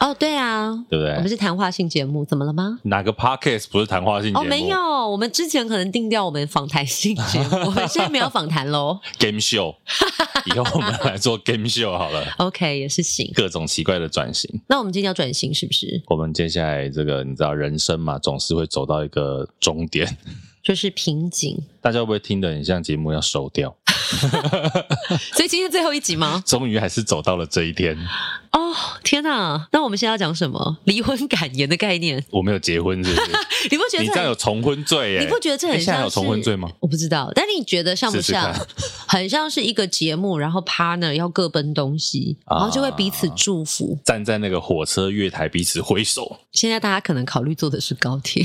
哦，对啊，对不对？我们是谈话性节目，怎么了吗？哪个 podcast 不是谈话性节目？哦，没有，我们之前可能定掉我们访谈性节目，我们现在没有访谈喽。Game show，以后我们来做 game show 好了。OK，也是行。各种奇怪的转型。那我们今天要转型是不是？我们接下来这个，你知道人生嘛，总是会走到一个终点，就是瓶颈。大家会不会听得很像节目要收掉？所以今天最后一集吗？终于还是走到了这一天。哦，天哪！那我们现在要讲什么？离婚感言的概念？我没有结婚，是不是？你不觉得这，你这样有重婚罪耶？你不觉得这很像？现在有重婚罪吗？我不知道，但你觉得像不像？试试很像是一个节目，然后 partner 要各奔东西，然后就会彼此祝福，啊、站在那个火车月台彼此挥手。现在大家可能考虑坐的是高铁，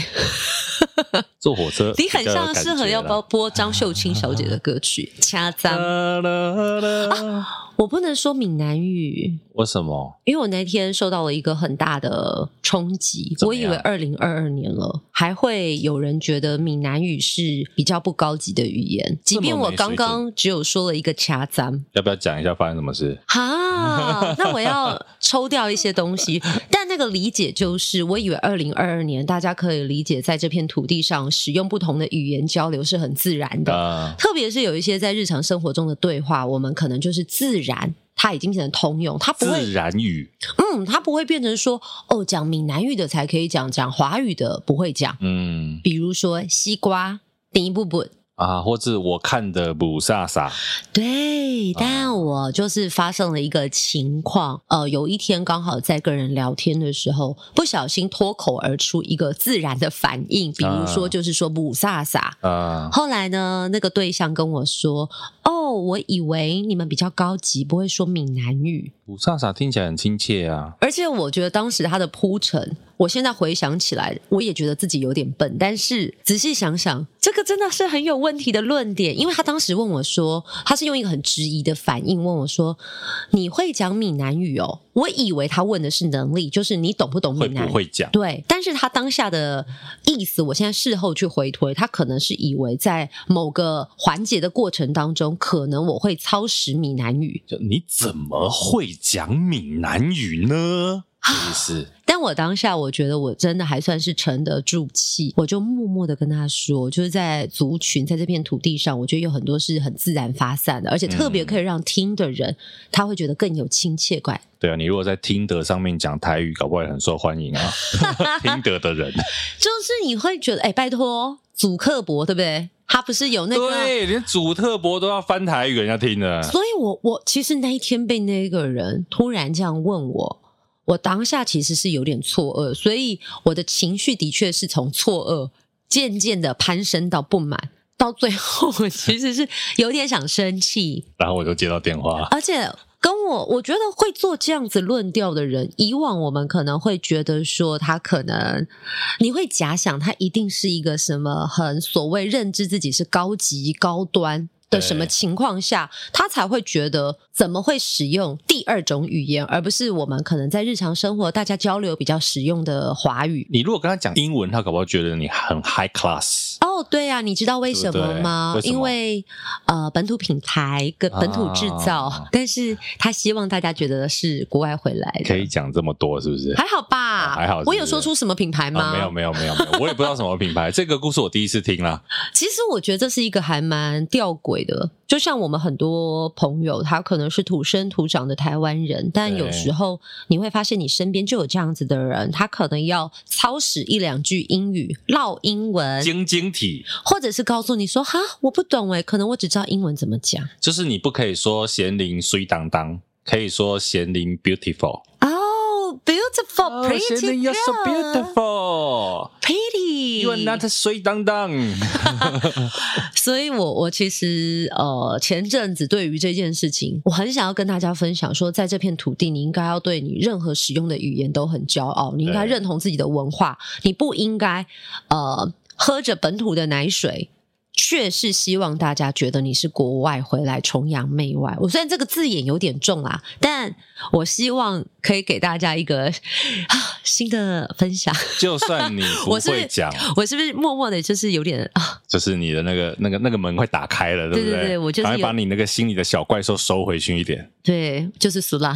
坐火车。你很像适合要播播张秀清小姐的歌曲，掐脏。啊我不能说闽南语，为什么？因为我那天受到了一个很大的冲击。我以为二零二二年了，还会有人觉得闽南语是比较不高级的语言，即便我刚刚只有说了一个掐脏。要不要讲一下发生什么事？哈，那我要抽掉一些东西。但那个理解就是，我以为二零二二年大家可以理解，在这片土地上使用不同的语言交流是很自然的，啊、特别是有一些在日常生活中的对话，我们可能就是自然。然，它已经变成通用，它不会自然语，嗯，它不会变成说哦，讲闽南语的才可以讲，讲华语的不会讲，嗯，比如说西瓜，第一步步。啊，或者我看的不飒飒，对，但我就是发生了一个情况，啊、呃，有一天刚好在跟人聊天的时候，不小心脱口而出一个自然的反应，比如说就是说不飒飒，啊，后来呢，那个对象跟我说，哦，我以为你们比较高级，不会说闽南语，雾煞煞听起来很亲切啊，而且我觉得当时他的铺陈。我现在回想起来，我也觉得自己有点笨。但是仔细想想，这个真的是很有问题的论点。因为他当时问我说，他是用一个很质疑的反应问我说：“你会讲闽南语哦？”我以为他问的是能力，就是你懂不懂闽南语？会不会讲？对。但是他当下的意思，我现在事后去回推，他可能是以为在某个环节的过程当中，可能我会操使闽南语。就你怎么会讲闽南语呢？意思。但我当下我觉得我真的还算是沉得住气，我就默默的跟他说，就是在族群在这片土地上，我觉得有很多是很自然发散的，而且特别可以让听的人、嗯、他会觉得更有亲切感。对啊，你如果在听得上面讲台语，搞不好也很受欢迎啊。听得的人，就是你会觉得，哎，拜托，祖克伯对不对？他不是有那个，对，连主特博都要翻台语给人家听的。所以我我其实那一天被那个人突然这样问我。我当下其实是有点错愕，所以我的情绪的确是从错愕渐渐的攀升到不满，到最后我其实是有点想生气。然后我就接到电话，而且跟我我觉得会做这样子论调的人，以往我们可能会觉得说他可能你会假想他一定是一个什么很所谓认知自己是高级高端。的什么情况下，他才会觉得怎么会使用第二种语言，而不是我们可能在日常生活大家交流比较使用的华语？你如果跟他讲英文，他可不会觉得你很 high class。哦，对啊，你知道为什么吗？对对，为么？因为呃，本土品牌跟本土制造，啊，但是他希望大家觉得是国外回来的。可以讲这么多，是不是？还好吧，哦，还好是是。我有说出什么品牌吗？啊，没有，没有，没有，没有，我也不知道什么品牌。这个故事我第一次听啦。其实我觉得这是一个还蛮吊诡的，就像我们很多朋友，他可能是土生土长的台湾人，但有时候你会发现你身边就有这样子的人，他可能要操使一两句英语，唠英文，晶晶体，或者是告诉你说哈，我不懂诶，可能我只知道英文怎么讲，就是你不可以说咸灵水当当，可以说咸灵 beautiful。Beautiful, pretty girl. You're so beautiful, pretty. You are not 水当当。所以我我其实呃前阵子对于这件事情，我很想要跟大家分享说，在这片土地，你应该要对你任何使用的语言都很骄傲，你应该认同自己的文化，你不应该呃喝着本土的奶水。确是希望大家觉得你是国外回来崇洋媚外。我虽然这个字眼有点重啊，但我希望可以给大家一个啊新的分享。就算你不会讲，我是不是，默默的，就是有点啊就是你的那个那个那个门快打开了，对不对？对对对，我就是把你那个心里的小怪兽收回去一点。对，就是苏拉，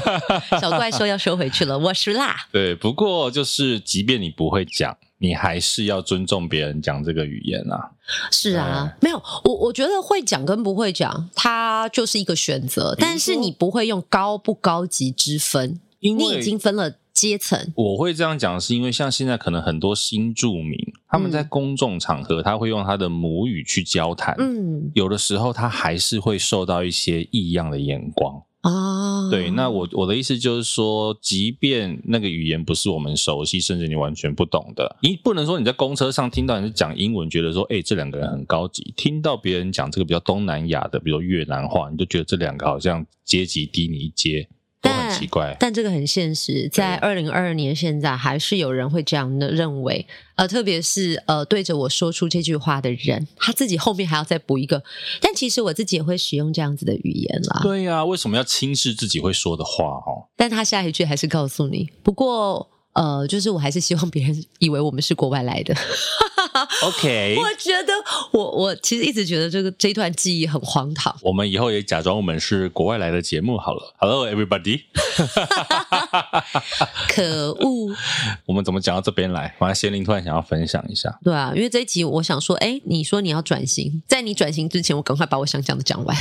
小怪兽要收回去了，我是辣。对，不过就是即便你不会讲，你还是要尊重别人讲这个语言啊。是啊，没有我，我觉得会讲跟不会讲，它就是一个选择。但是你不会用高不高级之分，因为你已经分了阶层。我会这样讲，是因为像现在可能很多新住民，他们在公众场合，他会用他的母语去交谈，嗯，有的时候他还是会受到一些异样的眼光。啊，对，那我我的意思就是说，即便那个语言不是我们熟悉，甚至你完全不懂的，你不能说你在公车上听到人讲英文，觉得说，哎，这两个人很高级；听到别人讲这个比较东南亚的，比如越南话，你就觉得这两个好像阶级低你一阶。奇怪，但这个很现实，在二零二二年现在还是有人会这样的认为，呃，特别是呃对着我说出这句话的人，他自己后面还要再补一个，但其实我自己也会使用这样子的语言啦。对呀、啊，为什么要轻视自己会说的话哦？但他下一句还是告诉你，不过呃，就是我还是希望别人以为我们是国外来的。OK，我觉得我我其实一直觉得这个这一段记忆很荒唐。我们以后也假装我们是国外来的节目好了。Hello everybody，可恶！我们怎么讲到这边来？完了，贤玲突然想要分享一下。对啊，因为这一集我想说，哎，你说你要转型，在你转型之前，我赶快把我想讲的讲完。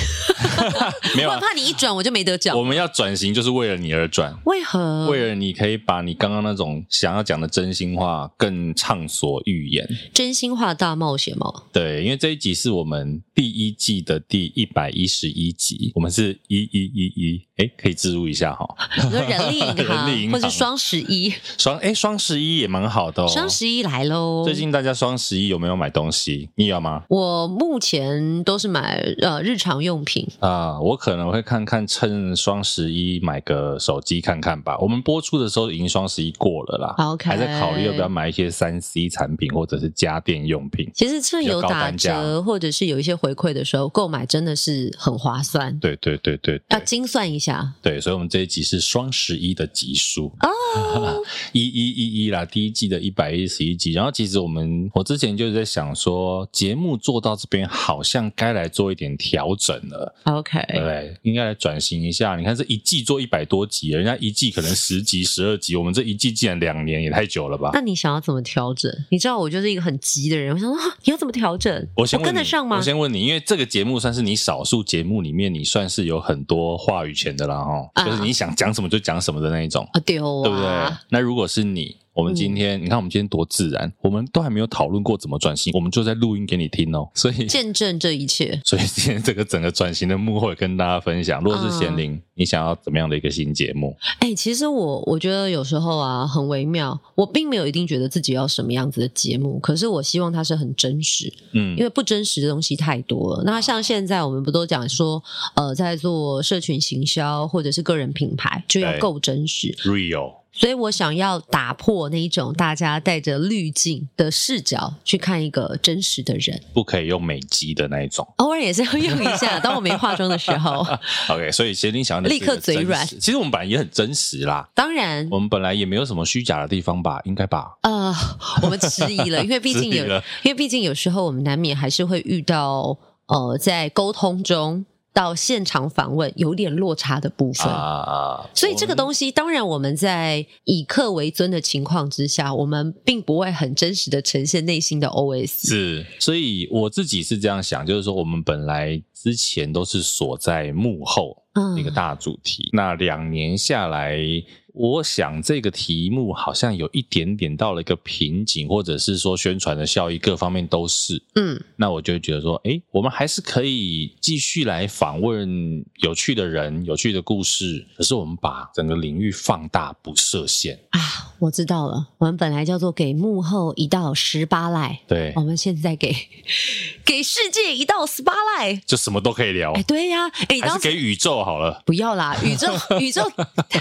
没有、啊，我怕你一转我就没得讲。我们要转型就是为了你而转。为何？为了你可以把你刚刚那种想要讲的真心话更畅所欲言。真心话大冒险吗？对，因为这一集是我们第一季的第一百一十一集，我们是一一一一，哎，可以置入一下哈。你说人力银行，或是双十一，双哎双十一也蛮好的哦。双十一来喽！最近大家双十一有没有买东西？你有吗？我目前都是买呃日常用品啊，我可能会看看趁双十一买个手机看看吧。我们播出的时候已经双十一过了啦，OK，还在考虑要不要买一些三 C 产品或者是家电用品。其实趁有打折或者是有一些回馈的时候，购买真的是很划算。对对对对，对，要精算一下。对，所以我们这一集是双十一的集数哦，一一一一啦，第一季的一百一十一集。然后其实我们我之前就是在想说，节目做到这边好像该来做一点调整了。OK，对？应该来转型一下。你看这一季做一百多集，人家一季可能十集、十二集，我们这一季竟然两年，也太久了吧？那你想要怎么调整？你知道我就是一个很急的人，我想说。你要怎么调整？我先问你，我跟得上吗？我先问你，因为这个节目算是你少数节目里面，你算是有很多话语权的啦，哈、啊，就是你想讲什么就讲什么的那一种，啊，对哦，对不对？那如果是你。我们今天，嗯、你看我们今天多自然，我们都还没有讨论过怎么转型，我们就在录音给你听哦，所以见证这一切。所以今天这个整个转型的幕后，跟大家分享。如果是贤玲，嗯、你想要怎么样的一个新节目？哎，其实我我觉得有时候啊，很微妙。我并没有一定觉得自己要什么样子的节目，可是我希望它是很真实。嗯，因为不真实的东西太多了。那像现在我们不都讲说，呃，在做社群行销或者是个人品牌，就要够真实，real。所以我想要打破那一种大家带着滤镜的视角去看一个真实的人，不可以用美肌的那一种，偶尔也是要用一下。当我没化妆的时候，OK。所以其实你想要立刻嘴软。其实我们本来也很真实啦，当然，我们本来也没有什么虚假的地方吧？应该吧？呃，我们迟疑了，因为毕竟有，因为毕竟有时候我们难免还是会遇到呃，在沟通中。到现场访问有点落差的部分啊，所以这个东西当然我们在以客为尊的情况之下，我们并不会很真实的呈现内心的 OS。是，所以我自己是这样想，就是说我们本来之前都是锁在幕后一个大主题，嗯、那两年下来。我想这个题目好像有一点点到了一个瓶颈，或者是说宣传的效益各方面都是，嗯，那我就会觉得说，哎，我们还是可以继续来访问有趣的人、有趣的故事，可是我们把整个领域放大，不设限啊。我知道了，我们本来叫做给幕后一道十八赖，对，我们现在给给世界一道十八赖，就什么都可以聊。哎，对呀，哎，还是给宇宙好了，不要啦，宇宙，宇宙，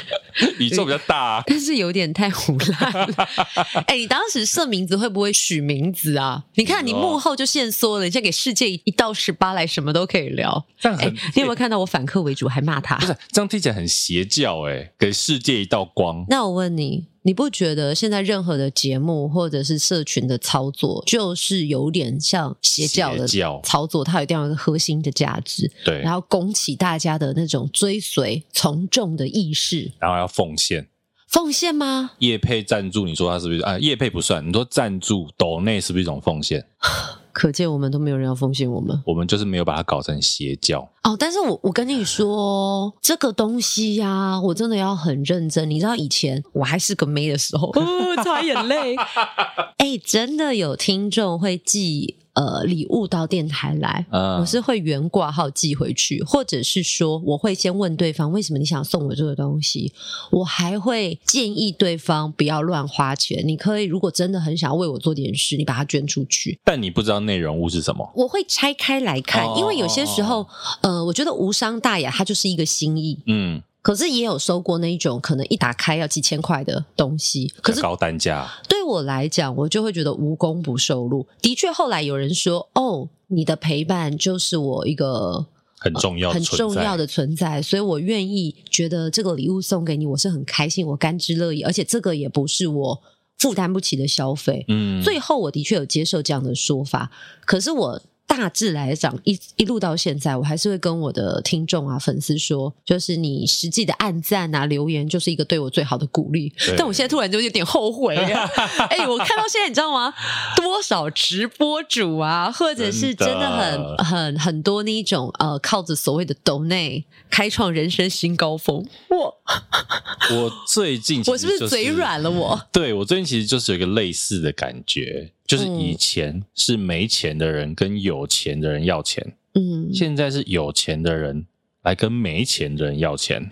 宇宙。比较大，啊，但是有点太胡乱了。哎，你当时设名字会不会取名字啊？你看你幕后就限缩了，你现在给世界一到十八来，什么都可以聊。这样很，你有没有看到我反客为主还骂他？不是，这样听起来很邪教哎。给世界一道光。那我问你。你不觉得现在任何的节目或者是社群的操作，就是有点像邪教的操作？它一定要有一个核心的价值，对，然后拱起大家的那种追随从众的意识，然后要奉献，奉献吗？业配赞助，你说他是不是啊？业配不算，你说赞助抖内是不是一种奉献？可见我们都没有人要奉献我们，我们就是没有把它搞成邪教哦。但是我我跟你说，这个东西呀、啊，我真的要很认真。你知道以前我还是个妹的时候，哦，擦眼泪。哎、欸，真的有听众会寄。呃，礼物到电台来，嗯、我是会原挂号寄回去，或者是说，我会先问对方为什么你想送我这个东西，我还会建议对方不要乱花钱。你可以，如果真的很想要为我做点事，你把它捐出去。但你不知道内容物是什么，我会拆开来看，哦、因为有些时候，呃，我觉得无伤大雅，它就是一个心意。嗯。可是也有收过那一种可能一打开要几千块的东西，可是高单价。对我来讲，我就会觉得无功不受禄。的确，后来有人说：“哦，你的陪伴就是我一个很重要、很重要的存在。”所以，我愿意觉得这个礼物送给你，我是很开心，我甘之乐意。而且，这个也不是我负担不起的消费。嗯，最后我的确有接受这样的说法。可是我。大致来讲，一一路到现在，我还是会跟我的听众啊、粉丝说，就是你实际的按赞啊、留言，就是一个对我最好的鼓励。但我现在突然就有点后悔啊！哎、欸，我看到现在，你知道吗？多少直播主啊，或者是真的很、很、很多那一种呃，靠着所谓的抖内开创人生新高峰。我我最近、就是、我是不是嘴软了我？我对我最近其实就是有一个类似的感觉。就是以前是没钱的人跟有钱的人要钱，嗯，现在是有钱的人来跟没钱的人要钱。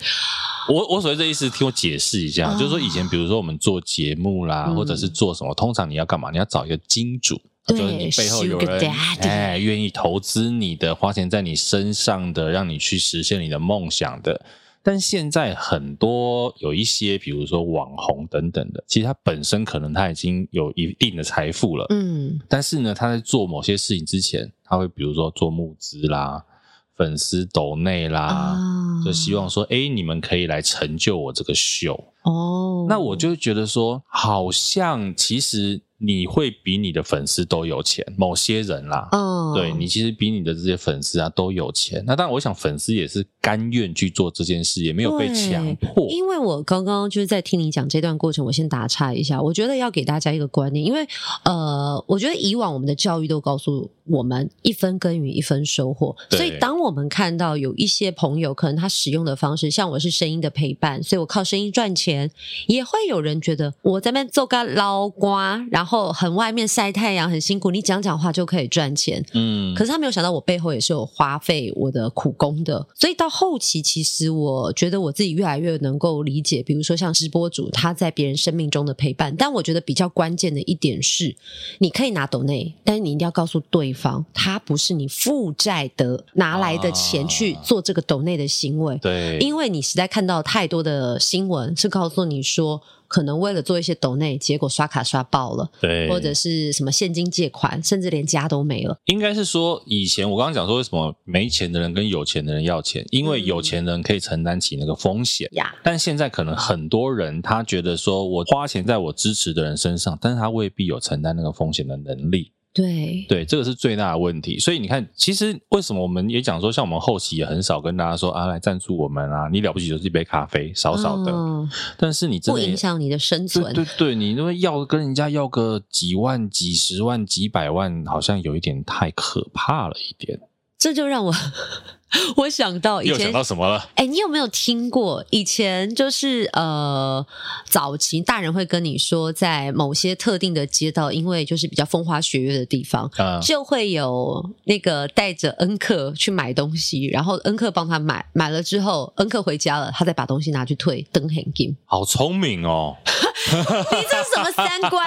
我我所谓这意思，听我解释一下，哦、就是说以前比如说我们做节目啦，嗯、或者是做什么，通常你要干嘛？你要找一个金主，就是你背后有人哎愿意投资你的，花钱在你身上的，让你去实现你的梦想的。但现在很多有一些，比如说网红等等的，其实他本身可能他已经有一定的财富了，嗯，但是呢，他在做某些事情之前，他会比如说做募资啦、粉丝抖内啦，啊、就希望说，哎，你们可以来成就我这个秀哦。那我就会觉得说，好像其实。你会比你的粉丝都有钱，某些人啦，嗯，对，你其实比你的这些粉丝啊都有钱。那当然，我想粉丝也是甘愿去做这件事，也没有被强迫。因为我刚刚就是在听你讲这段过程，我先打岔一下，我觉得要给大家一个观念，因为呃，我觉得以往我们的教育都告诉我们一分耕耘一分收获，所以当我们看到有一些朋友可能他使用的方式，像我是声音的陪伴，所以我靠声音赚钱，也会有人觉得我在那边做个捞瓜，然后。然后很外面晒太阳很辛苦，你讲讲话就可以赚钱。嗯，可是他没有想到我背后也是有花费我的苦功的。所以到后期，其实我觉得我自己越来越能够理解，比如说像直播主他在别人生命中的陪伴。但我觉得比较关键的一点是，你可以拿抖内，但是你一定要告诉对方，他不是你负债的拿来的钱去做这个抖内的行为。对，因为你实在看到太多的新闻是告诉你说。可能为了做一些抖内，结果刷卡刷爆了，对，或者是什么现金借款，甚至连家都没了。应该是说，以前我刚刚讲说，为什么没钱的人跟有钱的人要钱？因为有钱人可以承担起那个风险但现在可能很多人他觉得说，我花钱在我支持的人身上，但是他未必有承担那个风险的能力。对对，这个是最大的问题。所以你看，其实为什么我们也讲说，像我们后期也很少跟大家说啊，来赞助我们啊，你了不起就是一杯咖啡，少少的。哦、但是你真的不影响你的生存。对对对，你因为要跟人家要个几万、几十万、几百万，好像有一点太可怕了一点。这就让我。我想到以前，又想到什么了？哎、欸，你有没有听过以前就是呃，早期大人会跟你说，在某些特定的街道，因为就是比较风花雪月的地方，嗯、就会有那个带着恩客去买东西，然后恩客帮他买，买了之后恩客回家了，他再把东西拿去退，等很金。好聪明哦！你这是什么三观？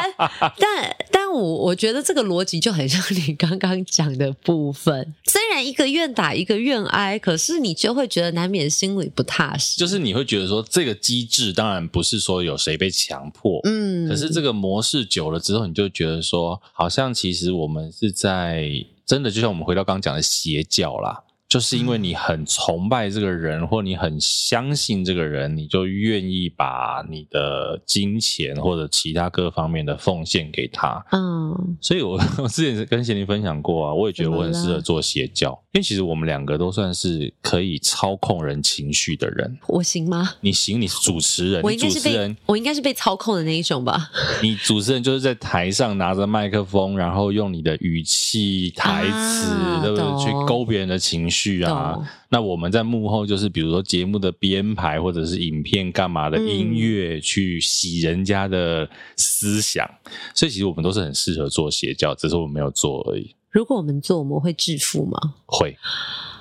但但我我觉得这个逻辑就很像你刚刚讲的部分，虽然一个愿打一个愿挨。可是你就会觉得难免心里不踏实，就是你会觉得说这个机制当然不是说有谁被强迫，嗯，可是这个模式久了之后，你就觉得说好像其实我们是在真的，就像我们回到刚刚讲的邪教啦，就是因为你很崇拜这个人，或你很相信这个人，你就愿意把你的金钱或者其他各方面的奉献给他。嗯，所以我 我之前跟贤玲分享过啊，我也觉得我很适合做邪教，因为其实我们两个都算是可以操控人情绪的人。我行吗？你行，你是主持人，我应该是被我应该是被操控的那一种吧？你主持人就是在台上拿着麦克风，然后用你的语气、台词，啊、对不对？去勾别人的情绪。剧啊，那我们在幕后就是比如说节目的编排或者是影片干嘛的音乐，去洗人家的思想，嗯，所以其实我们都是很适合做邪教，只是我们没有做而已。如果我们做，我们会致富吗？会。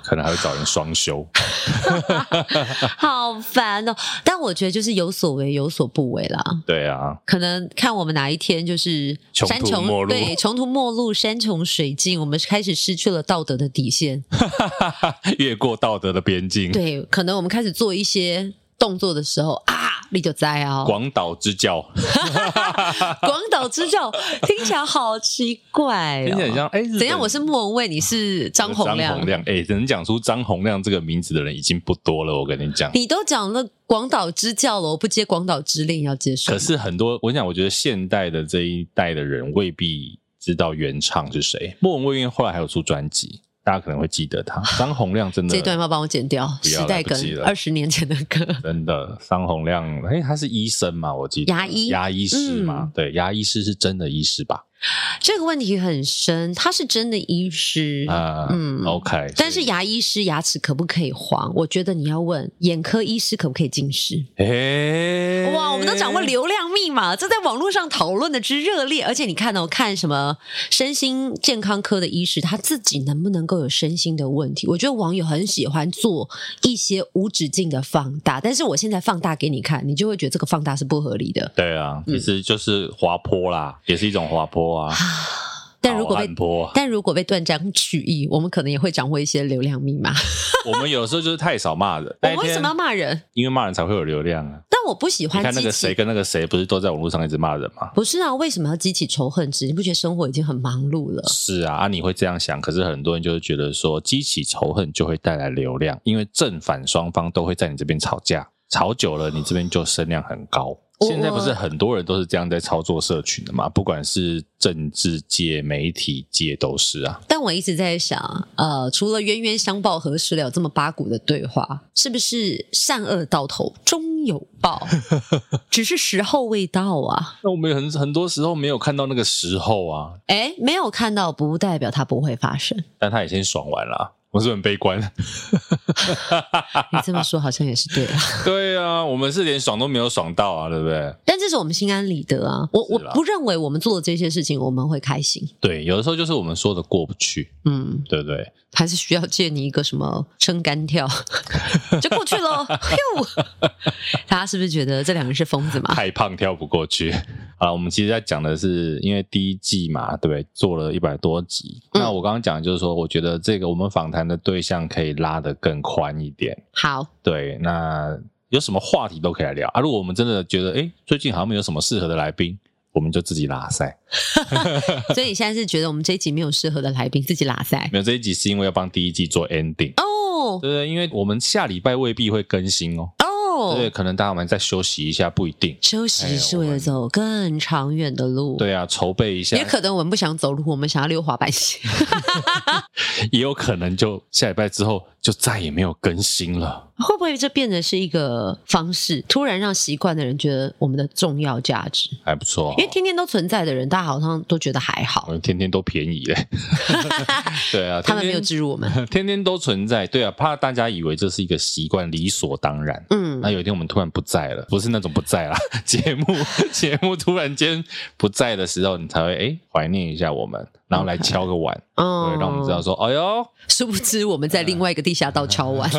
可能还会找人双修，好烦哦！但我觉得就是有所为有所不为啦。对啊，可能看我们哪一天就是山穷穷途末路，对，穷途末路，山穷水尽，我们开始失去了道德的底线，越过道德的边境。对，可能我们开始做一些动作的时候啊。你就在啊！广岛之教，广岛之教听起来好奇怪，哦，听起来很像哎，怎样？我是莫文蔚，你是张洪亮。张洪亮，哎，能讲出张洪亮这个名字的人已经不多了。我跟你讲，你都讲了广岛之教了，我不接广岛之令要接受。可是很多，我想，我觉得现代的这一代的人未必知道原唱是谁。莫文蔚因为后来还有出专辑。大家可能会记得他，张洪量真的。这段要帮我剪掉？时代梗，二十年前的歌。真的，张洪量，哎，他是医生嘛？我记得牙医，牙医师嘛？嗯、对，牙医师是真的医师吧？这个问题很深，他是真的医师啊，嗯，OK。但是牙医师牙齿可不可以黄？我觉得你要问眼科医师可不可以近视？哎，哇，我们都掌握流量密码，这在网络上讨论的之热烈。而且你看哦，看什么身心健康科的医师，他自己能不能够有身心的问题？我觉得网友很喜欢做一些无止境的放大，但是我现在放大给你看，你就会觉得这个放大是不合理的。对啊，其实就是滑坡啦，嗯、也是一种滑坡。啊！但如果被但如果被断章取义，我们可能也会掌握一些流量密码。我们有时候就是太少骂人。我们为什么要骂人？因为骂人才会有流量啊！但我不喜欢。你看那个谁跟那个谁，不是都在网络上一直骂人吗？不是啊，为什么要激起仇恨值？你不觉得生活已经很忙碌了？是啊，啊，你会这样想。可是很多人就是觉得说，激起仇恨就会带来流量，因为正反双方都会在你这边吵架，吵久了你这边就声量很高。现在不是很多人都是这样在操作社群的嘛？不管是政治界、媒体界都是啊。但我一直在想，呃，除了冤冤相报何时了这么八股的对话，是不是善恶到头终有报？只是时候未到啊。那我们很很多时候没有看到那个时候啊。诶，没有看到不代表它不会发生。但他已经爽完了。我是很悲观，你这么说好像也是对的。对啊，我们是连爽都没有爽到啊，对不对？但这是我们心安理得啊。我我不认为我们做的这些事情我们会开心。对，有的时候就是我们说的过不去，嗯，对不对？还是需要借你一个什么撑杆跳 就过去喽。大家是不是觉得这两个是疯子嘛？太胖跳不过去。啊，我们其实在讲的是，因为第一季嘛，对不对？做了一百多集。嗯、那我刚刚讲的就是说，我觉得这个我们访谈的对象可以拉得更宽一点。好，对，那有什么话题都可以来聊啊。如果我们真的觉得，哎，最近好像没有什么适合的来宾，我们就自己拉塞。所以你现在是觉得我们这一集没有适合的来宾，自己拉塞？没有，这一集是因为要帮第一季做 ending 哦。对对，因为我们下礼拜未必会更新哦。对，可能大家我们再休息一下，不一定。休息是为了走更长远的路。对啊，筹备一下。也可能我们不想走路，我们想要溜滑板鞋。也有可能就下礼拜之后就再也没有更新了。会不会这变成是一个方式？突然让习惯的人觉得我们的重要价值还不错。因为天天都存在的人，大家好像都觉得还好。天天都便宜嘞。对啊，他们没有置入我们，天天都存在。对啊，怕大家以为这是一个习惯，理所当然。嗯。那有一天我们突然不在了，不是那种不在啦，节目节目突然间不在的时候，你才会哎怀念一下我们。然后来敲个碗，okay. 对，让我们知道说，哎呦，殊不知我们在另外一个地下道敲碗，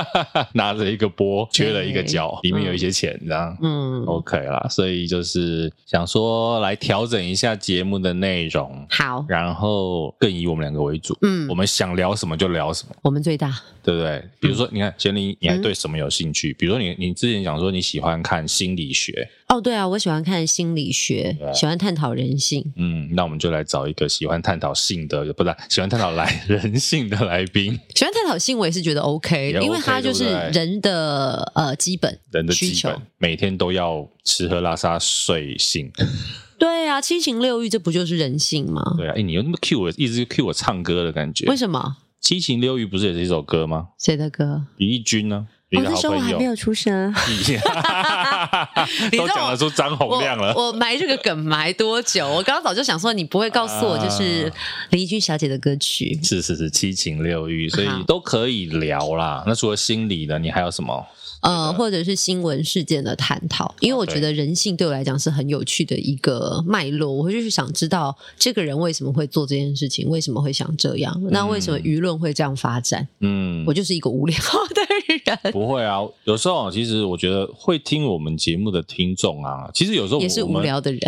拿着一个钵，缺了一个角，里面有一些钱，这样，嗯，OK 啦，所以就是想说来调整一下节目的内容，好，然后更以我们两个为主，嗯，我们想聊什么就聊什么，我们最大，对不对？比如说，你看贤玲，你还对什么有兴趣？嗯、比如说你，你你之前讲说你喜欢看心理学，哦，对啊，我喜欢看心理学，喜欢探讨人性。嗯，那我们就来找一个喜欢探讨性的，不是喜欢探讨来 人性的来宾。喜欢探讨性，我也是觉得 OK，, OK 因为它就是人的呃基本人的需求，每天都要吃喝拉撒睡性。对啊，七情六欲，这不就是人性吗？对啊，哎，你又那么 cue 我，一直 cue 我唱歌的感觉？为什么？七情六欲不是也是一首歌吗？谁的歌？李翊君呢？我那时候我还没有出生，都讲得出张洪亮了。我埋这个梗埋多久？我刚刚早就想说，你不会告诉我，就是林一君小姐的歌曲。是是是，七情六欲，所以都可以聊啦。那除了心理的，你还有什么？呃，或者是新闻事件的探讨，因为我觉得人性对我来讲是很有趣的一个脉络，我会就是想知道这个人为什么会做这件事情，为什么会想这样，嗯、那为什么舆论会这样发展？嗯，我就是一个无聊的人。不会啊，有时候其实我觉得会听我们节目的听众啊，其实有时候也是无聊的人，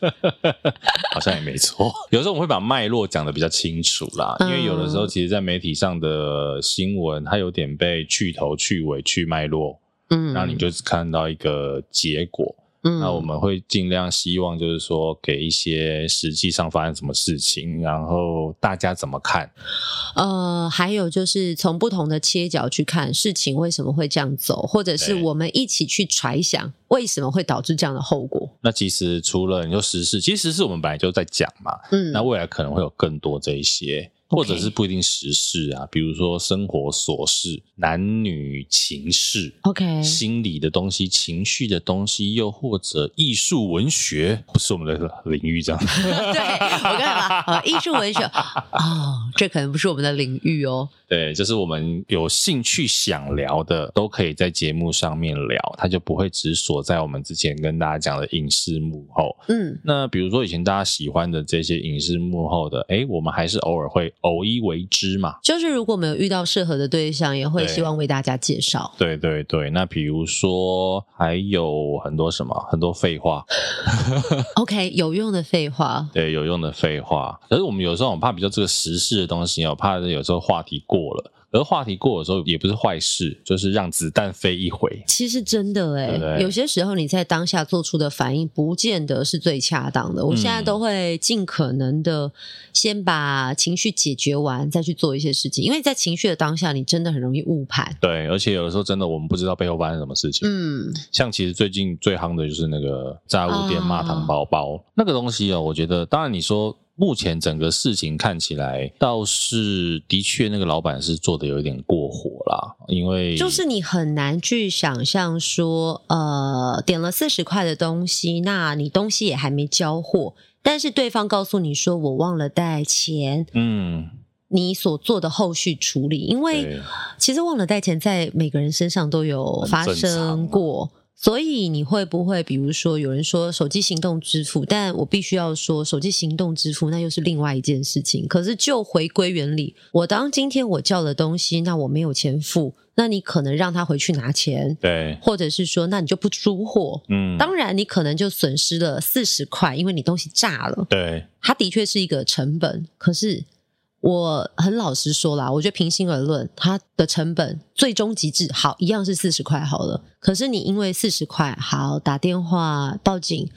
好像也没错。有时候我们会把脉络讲的比较清楚啦，因为有的时候其实，在媒体上的新闻，它有点被去头去尾。尾去脉络，嗯，然后你就只看到一个结果，嗯，那我们会尽量希望就是说给一些实际上发生什么事情，然后大家怎么看？呃，还有就是从不同的切角去看事情为什么会这样走，或者是我们一起去揣想为什么会导致这样的后果。那其实除了你说实事，其实时事我们本来就在讲嘛，嗯，那未来可能会有更多这一些。或者是不一定时事啊，比如说生活琐事、男女情事，OK，心理的东西、情绪的东西，又或者艺术文学，不是我们的领域，这样。对，我刚才说啊，艺术文学，哦，这可能不是我们的领域哦。对，就是我们有兴趣想聊的，都可以在节目上面聊，它就不会只锁在我们之前跟大家讲的影视幕后。嗯，那比如说以前大家喜欢的这些影视幕后的，哎，我们还是偶尔会偶一为之嘛。就是如果没有遇到适合的对象，也会希望为大家介绍。对对对，那比如说还有很多什么，很多废话。OK，有用的废话。对，有用的废话。可是我们有时候我怕比较这个时事的东西哦，怕有时候话题。过了，而话题过的时候也不是坏事，就是让子弹飞一回。其实真的哎、欸，有些时候你在当下做出的反应，不见得是最恰当的。我现在都会尽可能的先把情绪解决完，再去做一些事情，因为在情绪的当下，你真的很容易误判。对，而且有的时候真的我们不知道背后发生什么事情。嗯，像其实最近最夯的就是那个炸物店骂糖宝宝、啊、那个东西哦，我觉得当然你说。目前整个事情看起来倒是的确，那个老板是做的有一点过火啦，因为就是你很难去想象说，呃，点了四十块的东西，那你东西也还没交货，但是对方告诉你说我忘了带钱，嗯，你所做的后续处理，因为其实忘了带钱在每个人身上都有发生过。所以你会不会，比如说有人说手机行动支付，但我必须要说，手机行动支付那又是另外一件事情。可是就回归原理，我当今天我叫了东西，那我没有钱付，那你可能让他回去拿钱，对，或者是说，那你就不出货，嗯，当然你可能就损失了四十块，因为你东西炸了，对，它的确是一个成本，可是。我很老实说啦，我觉得平心而论，它的成本最终极致好一样是四十块好了。可是你因为四十块好打电话报警，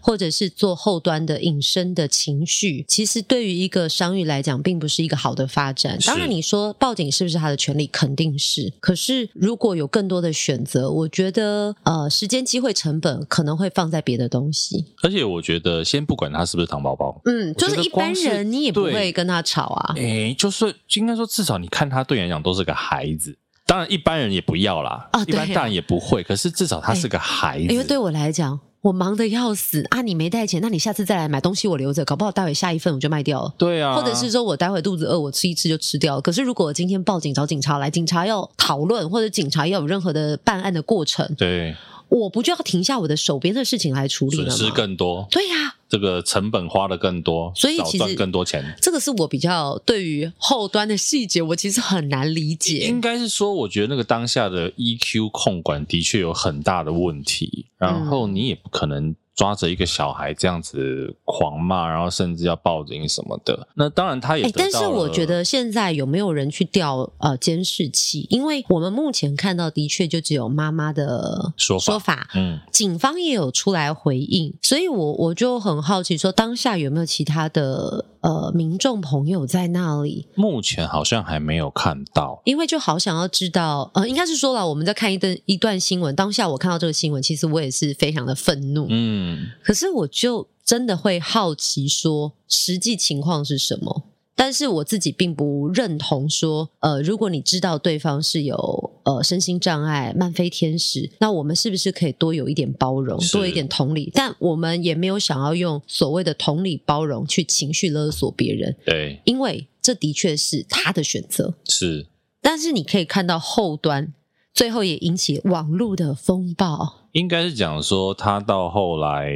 或者是做后端的引申的情绪，其实对于一个商誉来讲，并不是一个好的发展。当然，你说报警是不是他的权利？肯定是。可是如果有更多的选择，我觉得呃，时间、机会、成本可能会放在别的东西。而且我觉得，先不管他是不是糖宝宝，嗯，就是一般人你也不会跟他吵啊。哎，就是应该说，至少你看他对你来讲都是个孩子。当然，一般人也不要啦。啊，一般大人也不会。可是至少他是个孩子。因为对我来讲，我忙得要死啊！你没带钱，那你下次再来买东西，我留着，搞不好待会下一份我就卖掉了。对啊。或者是说我待会肚子饿，我吃一吃就吃掉了。可是如果我今天报警找警察来，警察要讨论，或者警察要有任何的办案的过程，对，我不就要停下我的手边的事情来处理了吗？损失更多。对呀、啊。这个成本花的更多，所以其实赚更多钱。这个是我比较对于后端的细节，我其实很难理解。应该是说，我觉得那个当下的 EQ 控管的确有很大的问题，然后你也不可能抓着一个小孩这样子狂骂，然后甚至要报警什么的。那当然他也、欸，但是我觉得现在有没有人去调呃监视器？因为我们目前看到的确就只有妈妈的说法，说法，嗯，警方也有出来回应，所以我我就很好奇说，当下有没有其他的呃民众朋友在那里？目前好像还没有看到，因为就好想要知道，呃，应该是说了，我们在看一段一段新闻，当下我看到这个新闻，其实我也是非常的愤怒，嗯。嗯，可是我就真的会好奇说，实际情况是什么？但是我自己并不认同说，呃，如果你知道对方是有呃身心障碍、慢飞天使，那我们是不是可以多有一点包容，多一点同理？但我们也没有想要用所谓的同理包容去情绪勒索别人，对，因为这的确是他的选择，是。但是你可以看到后端。最后也引起网络的风暴，应该是讲说他到后来，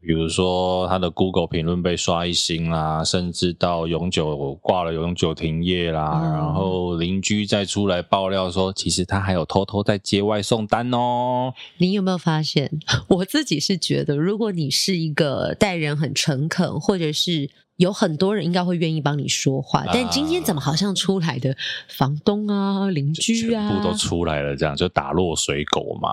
比如说他的 Google 评论被刷一星啦，甚至到永久挂了永久停业啦，嗯、然后邻居再出来爆料说，其实他还有偷偷在接外送单哦。你有没有发现？我自己是觉得，如果你是一个待人很诚恳，或者是。有很多人应该会愿意帮你说话，但今天怎么好像出来的房东啊、邻居啊，全部都出来了，这样就打落水狗嘛？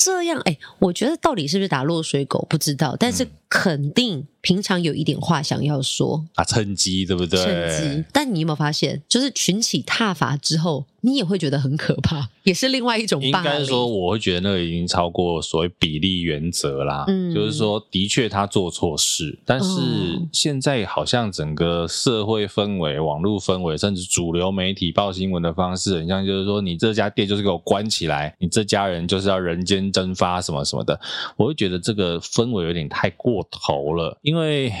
这样，哎，我觉得到底是不是打落水狗不知道，但是肯定。平常有一点话想要说啊，趁机对不对？趁机，但你有没有发现，就是群起踏伐之后，你也会觉得很可怕，也是另外一种。应该是说，我会觉得那个已经超过所谓比例原则啦。嗯，就是说，的确他做错事，但是现在好像整个社会氛围、网络氛围，甚至主流媒体报新闻的方式，很像就是说，你这家店就是给我关起来，你这家人就是要人间蒸发什么什么的。我会觉得这个氛围有点太过头了。因为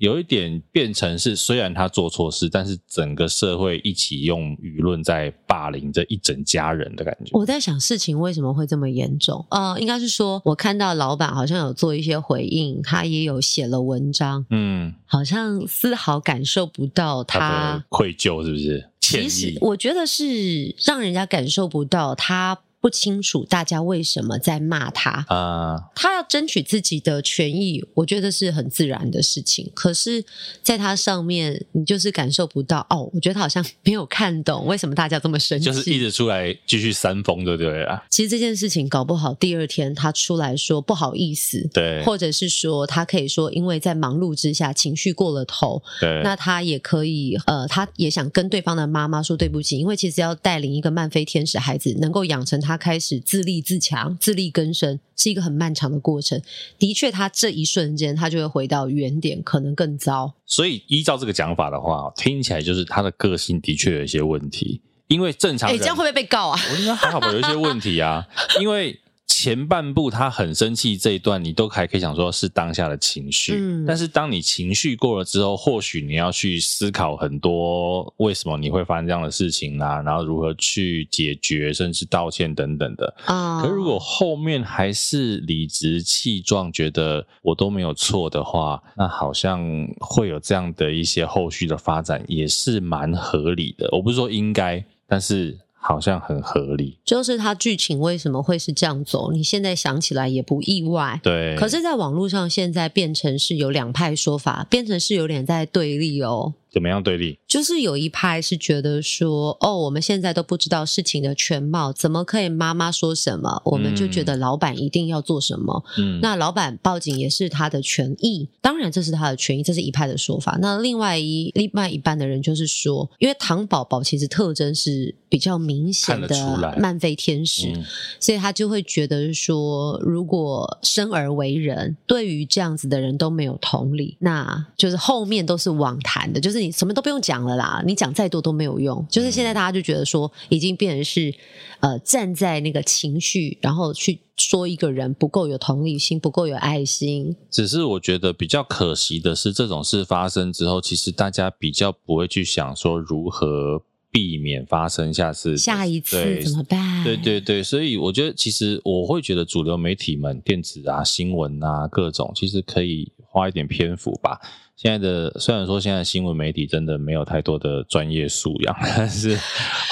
有一点变成是，虽然他做错事，但是整个社会一起用舆论在霸凌这一整家人的感觉。我在想事情为什么会这么严重？呃，应该是说我看到老板好像有做一些回应，他也有写了文章，嗯，好像丝毫感受不到他，他愧疚，是不是？其实我觉得是让人家感受不到他。不清楚大家为什么在骂他啊？Uh, 他要争取自己的权益，我觉得是很自然的事情。可是，在他上面，你就是感受不到哦。我觉得他好像没有看懂为什么大家这么生气，就是一直出来继续煽风，对不对啊？其实这件事情搞不好，第二天他出来说不好意思，对，或者是说他可以说，因为在忙碌之下情绪过了头，对，那他也可以呃，他也想跟对方的妈妈说对不起，因为其实要带领一个慢飞天使孩子，能够养成他。开始自立自强、自力更生是一个很漫长的过程。的确，他这一瞬间他就会回到原点，可能更糟。所以，依照这个讲法的话，听起来就是他的个性的确有一些问题。因为正常人，哎，这样会不会被告啊？我应该还好吧，有一些问题啊，因为。前半部他很生气这一段，你都还可以想说是当下的情绪，嗯，但是当你情绪过了之后，或许你要去思考很多为什么你会发生这样的事情啊，然后如何去解决，甚至道歉等等的啊。可如果后面还是理直气壮，觉得我都没有错的话，那好像会有这样的一些后续的发展，也是蛮合理的。我不是说应该，但是。好像很合理，就是它剧情为什么会是这样走？你现在想起来也不意外。对，可是，在网络上现在变成是有两派说法，变成是有点在对立哦。怎么样对立？就是有一派是觉得说，哦，我们现在都不知道事情的全貌，怎么可以妈妈说什么，我们就觉得老板一定要做什么？嗯，那老板报警也是他的权益，当然这是他的权益，这是一派的说法。那另外一另外一半的人就是说，因为糖宝宝其实特征是比较明显的漫飞天使，嗯，所以他就会觉得说，如果生而为人，对于这样子的人都没有同理，那就是后面都是网谈的，就是。你什么都不用讲了啦，你讲再多都没有用。就是现在大家就觉得说，已经变成是呃站在那个情绪，然后去说一个人不够有同理心，不够有爱心。只是我觉得比较可惜的是，这种事发生之后，其实大家比较不会去想说如何避免发生下次，下一次怎么办？对对对，所以我觉得其实我会觉得主流媒体们、电子啊、新闻啊各种，其实可以花一点篇幅吧。现在的虽然说现在新闻媒体真的没有太多的专业素养，但是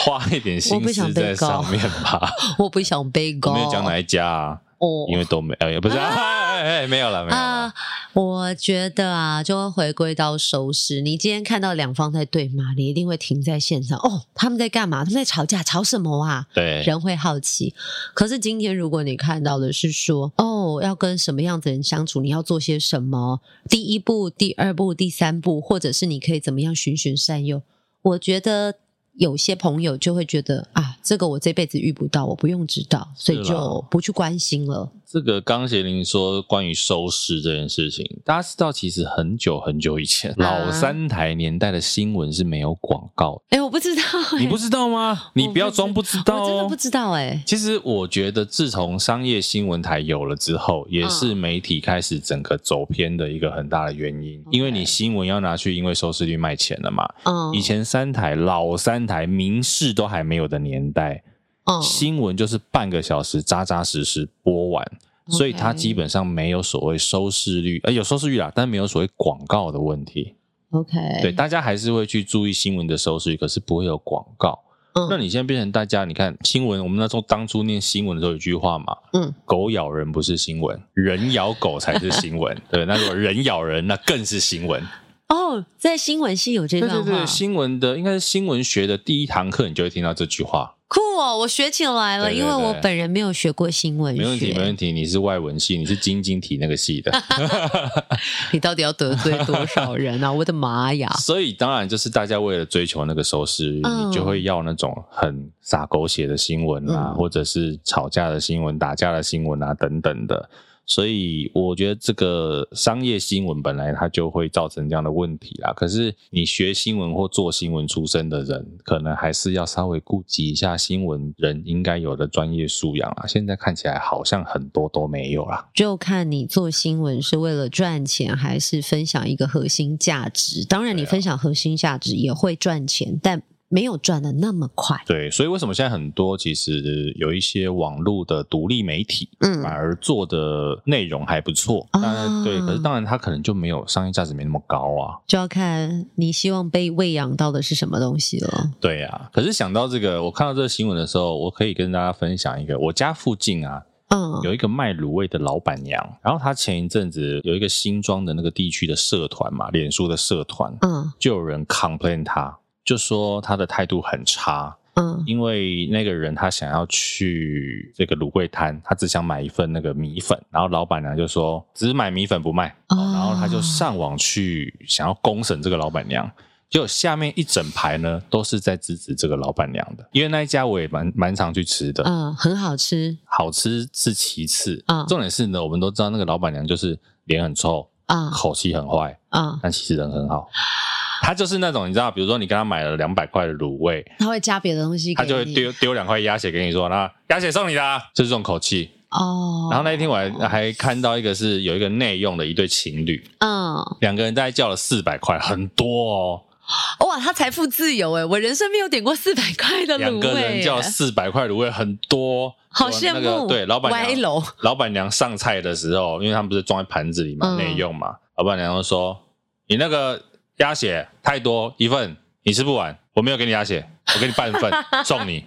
花一点心思在上面吧。我不想被告。没有讲哪一家啊？哦，因为都没，也不是，哎，没有了，没有了。我觉得啊，就会回归到收视。你今天看到两方在对骂，你一定会停在现场。哦，他们在干嘛？他们在吵架，吵什么啊？对，人会好奇。可是今天，如果你看到的是说，哦，要跟什么样子的人相处，你要做些什么？第一步、第二步、第三步，或者是你可以怎么样循循善诱？我觉得。有些朋友就会觉得啊，这个我这辈子遇不到，我不用知道，所以就不去关心了。这个刚协玲说关于收视这件事情，大家知道，其实很久很久以前，啊、老三台年代的新闻是没有广告。哎，我不知道、欸，你不知道吗？你不要装不知道、哦，我真的不知道哎、欸。其实我觉得，自从商业新闻台有了之后，也是媒体开始整个走偏的一个很大的原因。嗯、因为你新闻要拿去，因为收视率卖钱了嘛。嗯。以前三台老三台民视都还没有的年代。嗯、新闻就是半个小时扎扎实实播完所以它基本上没有所谓收视率，呃，有收视率啦，但没有所谓广告的问题。OK，对，大家还是会去注意新闻的收视率，可是不会有广告。嗯，那你现在变成大家，你看新闻，我们那时候当初念新闻的时候有一句话嘛，嗯，狗咬人不是新闻，人咬狗才是新闻。对，那如果人咬人，那更是新闻。哦，在新闻系有这段话，对对对，新闻的应该是新闻学的第一堂课，你就会听到这句话。酷哦，我学起来了，对对对，因为我本人没有学过新闻学。没问题，没问题。你是外文系，你是晶晶体那个系的。你到底要得罪多少人啊？我的妈呀！所以当然就是大家为了追求那个收视率，嗯，你就会要那种很洒狗血的新闻啊，嗯，或者是吵架的新闻、打架的新闻啊等等的。所以我觉得这个商业新闻本来它就会造成这样的问题啦。可是你学新闻或做新闻出身的人，可能还是要稍微顾及一下新闻人应该有的专业素养啊。现在看起来好像很多都没有啦。就看你做新闻是为了赚钱，还是分享一个核心价值。当然，你分享核心价值也会赚钱，但。没有赚的那么快，对，所以为什么现在很多其实有一些网络的独立媒体，嗯，反而做的内容还不错，当然、啊、对，可是当然它可能就没有商业价值没那么高啊，就要看你希望被喂养到的是什么东西了。对啊，可是想到这个，我看到这个新闻的时候，我可以跟大家分享一个，我家附近啊，嗯，有一个卖卤味的老板娘，然后她前一阵子有一个新庄的那个地区的社团嘛，脸书的社团，嗯，就有人 complain 她。就说他的态度很差，嗯，因为那个人他想要去这个卤味摊，他只想买一份那个米粉，然后老板娘就说只买米粉不卖，哦，然后他就上网去想要公审这个老板娘，结果下面一整排呢都是在支持这个老板娘的，因为那一家我也蛮蛮常去吃的，嗯，很好吃，好吃是其次，嗯，重点是呢，我们都知道那个老板娘就是脸很臭，啊，嗯，口气很坏，啊，嗯，但其实人很好。他就是那种你知道，比如说你跟他买了两百块的卤味，他会加别的东西，他就会丢丢两块鸭血给你说，那鸭血送你啦，啊，就是这种口气哦。然后那一天我还还看到一个是有一个内用的一对情侣，嗯，两个人大概叫了四百块，很多哦。哇，他财富自由哎，我人生没有点过四百块的卤味。两个人叫四百块卤味，很多，好羡慕。那个、对，老板娘，老板娘上菜的时候，因为他们不是装在盘子里嘛，内、嗯、用嘛，老板娘就说：“你那个。”鸭血太多一份，你吃不完，我没有给你鸭血，我给你半份 送你。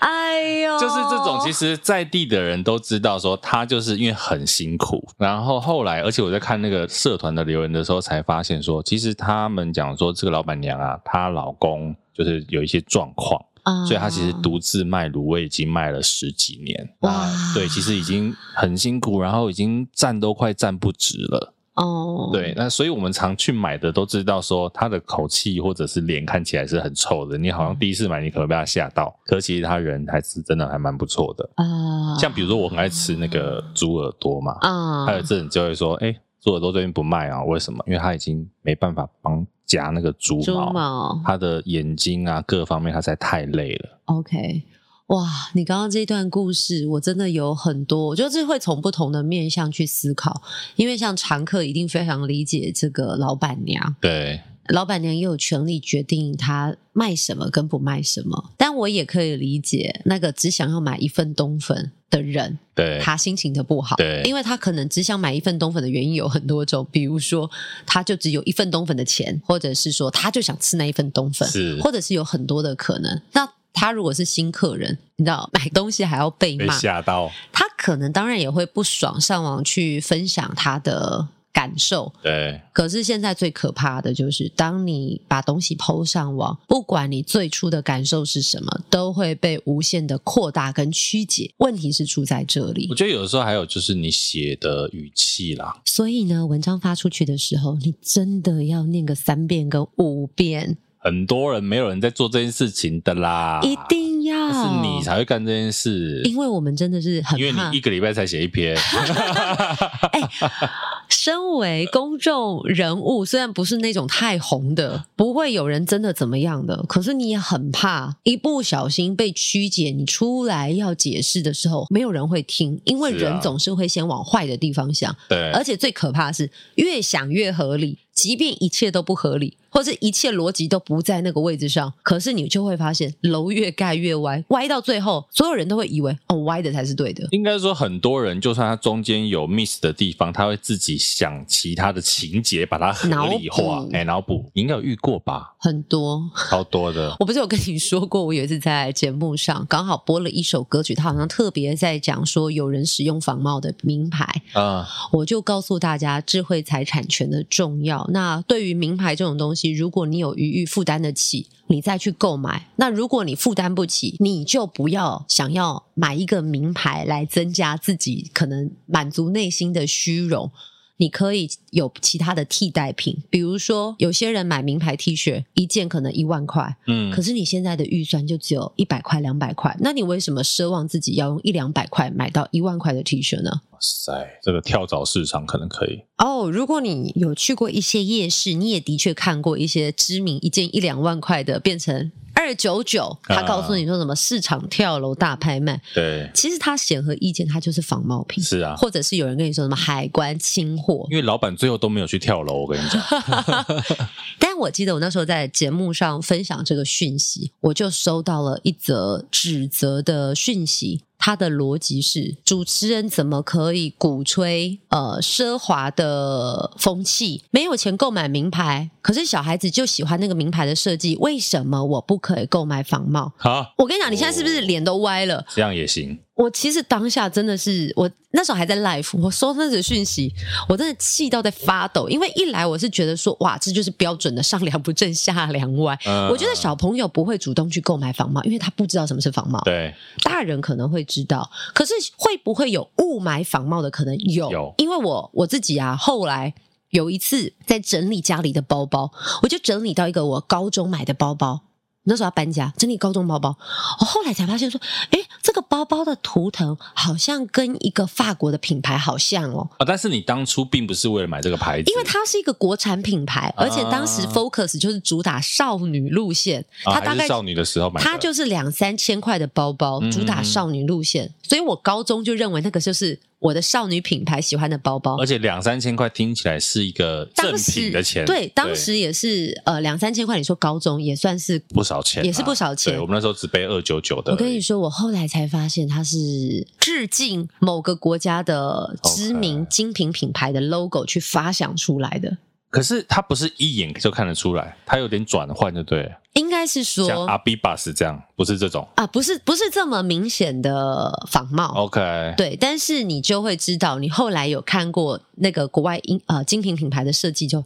哎呦，就是这种，其实在地的人都知道，说他就是因为很辛苦。然后后来，而且我在看那个社团的留言的时候，才发现说，其实他们讲说这个老板娘啊，她老公就是有一些状况，嗯，所以她其实独自卖卤味已经卖了十几年。哇，对，其实已经很辛苦，然后已经站都快站不直了。哦、oh.，对，那所以我们常去买的都知道，说他的口气或者是脸看起来是很臭的。你好像第一次买，你可能被他吓到，可其实他人还是真的还蛮不错的啊。Uh, 像比如说我很爱吃那个猪耳朵嘛，啊，还有这人就会说，哎，猪耳朵最近不卖啊？为什么？因为他已经没办法帮夹那个猪毛，猪毛，他的眼睛啊各方面他实在太累了。OK。哇，你刚刚这段故事，我真的有很多，我就是会从不同的面向去思考，因为像常客一定非常理解这个老板娘，对，老板娘也有权利决定她卖什么跟不卖什么，但我也可以理解那个只想要买一份冬粉的人，对，他心情的不好，对，因为他可能只想买一份冬粉的原因有很多种，比如说他就只有一份冬粉的钱，或者是说他就想吃那一份冬粉，是，或者是有很多的可能，那。他如果是新客人，你知道 买东西还要被骂，被吓到，他可能当然也会不爽，上网去分享他的。感受对，可是现在最可怕的就是，当你把东西 PO 上网，不管你最初的感受是什么，都会被无限的扩大跟曲解。问题是出在这里。我觉得有的时候还有就是你写的语气啦。所以呢，文章发出去的时候，你真的要念个三遍跟五遍。很多人没有人在做这件事情的啦，一定要是你才会干这件事，因为我们真的是很怕，因为你一个礼拜才写一篇。哎身为公众人物，虽然不是那种太红的，不会有人真的怎么样的，可是你也很怕一不小心被曲解，你出来要解释的时候，没有人会听，因为人总是会先往坏的地方想。对，而且最可怕的是越想越合理。即便一切都不合理，或者一切逻辑都不在那个位置上，可是你就会发现楼越盖越歪，歪到最后，所有人都会以为哦，歪的才是对的。应该说，很多人就算他中间有 miss 的地方，他会自己想其他的情节，把它合理化，哎，脑补。你应该有遇过吧？很多，超多的。我不是有跟你说过，我有一次在节目上刚好播了一首歌曲，他好像特别在讲说有人使用仿冒的名牌啊，我就告诉大家智慧财产权的重要。那对于名牌这种东西，如果你有余裕负担得起，你再去购买。那如果你负担不起，你就不要想要买一个名牌来增加自己可能满足内心的虚荣。你可以有其他的替代品，比如说有些人买名牌 T 恤一件可能一万块，嗯，可是你现在的预算就只有一百块、两百块，那你为什么奢望自己要用一两百块买到一万块的 T 恤呢？哇塞，这个跳蚤市场可能可以哦。如果你有去过一些夜市，你也的确看过一些知名一件一两万块的变成。二九九，他告诉你说什么市场跳楼大拍卖？对，其实他显而易见，他就是仿冒品。是啊，或者是有人跟你说什么海关清货，因为老板最后都没有去跳楼。我跟你讲，但我记得我那时候在节目上分享这个讯息，我就收到了一则指责的讯息。他的逻辑是：主持人怎么可以鼓吹呃奢华的风气？没有钱购买名牌，可是小孩子就喜欢那个名牌的设计，为什么我不可以购买仿冒？好，我跟你讲，你现在是不是脸都歪了？这样也行。我其实当下真的是，我那时候还在 live，我收到那个讯息，我真的气到在发抖。因为一来我是觉得说，哇，这就是标准的上梁不正下梁歪。嗯、我觉得小朋友不会主动去购买仿冒，因为他不知道什么是仿冒。对，大人可能会知道，可是会不会有误买仿冒的可能有？有，因为我我自己啊，后来有一次在整理家里的包包，我就整理到一个我高中买的包包。那时候要搬家，整理高中包包，我后来才发现说，诶，这个包包的图腾好像跟一个法国的品牌好像哦。啊，但是你当初并不是为了买这个牌子，因为它是一个国产品牌，而且当时 Focus 就是主打少女路线，啊、它大概少女的时候买，它就是两三千块的包包，主打少女路线，嗯、所以我高中就认为那个就是。我的少女品牌喜欢的包包，而且两三千块听起来是一个正品的钱。对，当时也是呃两三千块，你说高中也算是不少钱，也是不少钱。我们那时候只背二九九的。我跟你说，我后来才发现它是致敬某个国家的知名精品品牌的 logo 去发想出来的。可是它不是一眼就看得出来，它有点转换，就对了。应该是说像阿比巴斯这样，不是这种啊，不是不是这么明显的仿冒。OK，对，但是你就会知道，你后来有看过那个国外英呃精品品牌的设计，就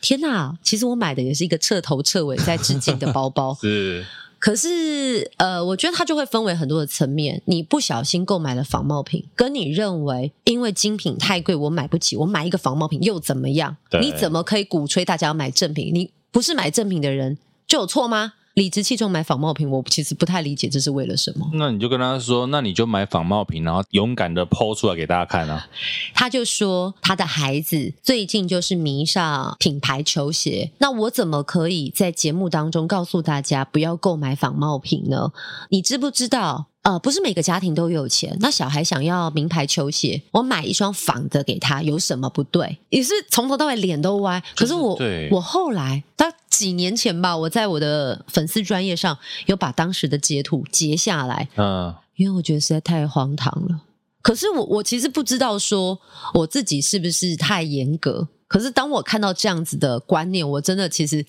天哪，其实我买的也是一个彻头彻尾在致敬的包包。是。可是，呃，我觉得它就会分为很多的层面。你不小心购买了仿冒品，跟你认为因为精品太贵，我买不起，我买一个仿冒品又怎么样？你怎么可以鼓吹大家要买正品？你不是买正品的人就有错吗？理直气壮买仿冒品，我其实不太理解这是为了什么。那你就跟他说，那你就买仿冒品，然后勇敢的抛出来给大家看啊。他就说他的孩子最近就是迷上品牌球鞋，那我怎么可以在节目当中告诉大家不要购买仿冒品呢？你知不知道？呃，不是每个家庭都有钱，那小孩想要名牌球鞋，我买一双仿的给他，有什么不对？也是从头到尾脸都歪。可是我，对我后来，到几年前吧，我在我的粉丝专业上有把当时的截图截下来，嗯，因为我觉得实在太荒唐了。可是我，我其实不知道说我自己是不是太严格。可是当我看到这样子的观念，我真的其实。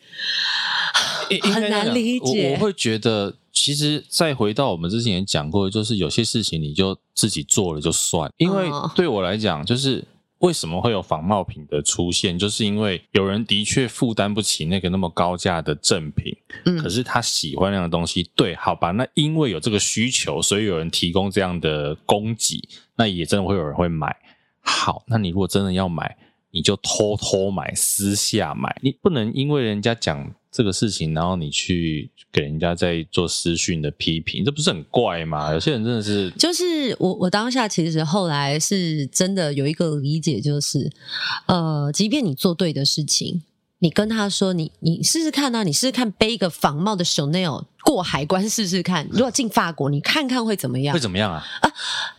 很难理解。我我会觉得，其实再回到我们之前也讲过，就是有些事情你就自己做了就算。因为对我来讲，就是为什么会有仿冒品的出现，就是因为有人的确负担不起那个那么高价的正品，嗯，可是他喜欢那样的东西。对，好吧，那因为有这个需求，所以有人提供这样的供给，那也真的会有人会买。好，那你如果真的要买，你就偷偷买，私下买，你不能因为人家讲这个事情，然后你去给人家在做私讯的批评，这不是很怪吗？有些人真的是，就是我我当下其实后来是真的有一个理解，就是呃，即便你做对的事情。你跟他说你，你你试试看啊，你试试看背一个仿冒的 Chanel 过海关试试看，如果进法国，你看看会怎么样？会怎么样啊？啊，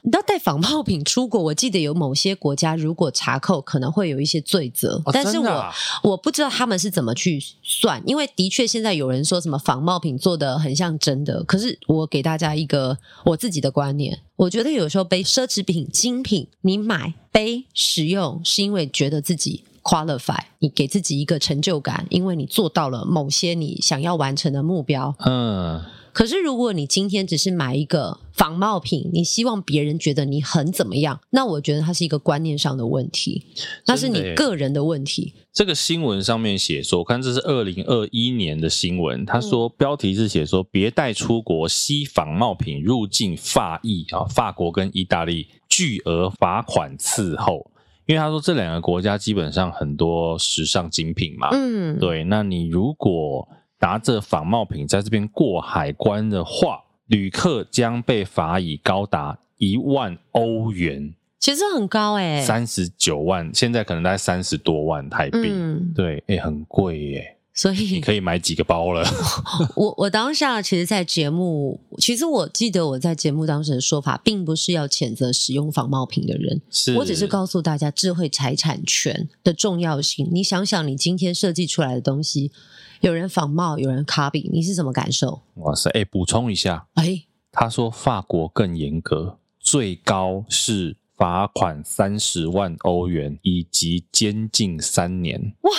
你要带仿冒品出国，我记得有某些国家如果查扣，可能会有一些罪责。哦，但是我，啊，我不知道他们是怎么去算，因为的确现在有人说什么仿冒品做的很像真的，可是我给大家一个我自己的观念，我觉得有时候背奢侈品、精品，你买背使用是因为觉得自己。qualify，你给自己一个成就感，因为你做到了某些你想要完成的目标。嗯，可是如果你今天只是买一个仿冒品，你希望别人觉得你很怎么样，那我觉得它是一个观念上的问题，那是你个人的问题。这个新闻上面写说，我看这是二零二一年的新闻，他说标题是写说别带出国吸仿冒品入境法意啊，法国跟意大利巨额罚款伺候。因为他说这两个国家基本上很多时尚精品嘛，嗯，对。那你如果拿着仿冒品在这边过海关的话，旅客将被罚以高达一万欧元，其实很高哎、欸，三十九万，现在可能大概三十多万台币，嗯、对，哎、欸，很贵耶、欸。所以你可以买几个包了。我我当下其实，在节目，其实我记得我在节目当时的说法，并不是要谴责使用仿冒品的人，是我只是告诉大家智慧财产权的重要性。你想想，你今天设计出来的东西，有人仿冒，有人 copy，你是什么感受？哇塞！哎，补充一下，哎，他说法国更严格，最高是。罚款三十万欧元以及监禁三年。哇！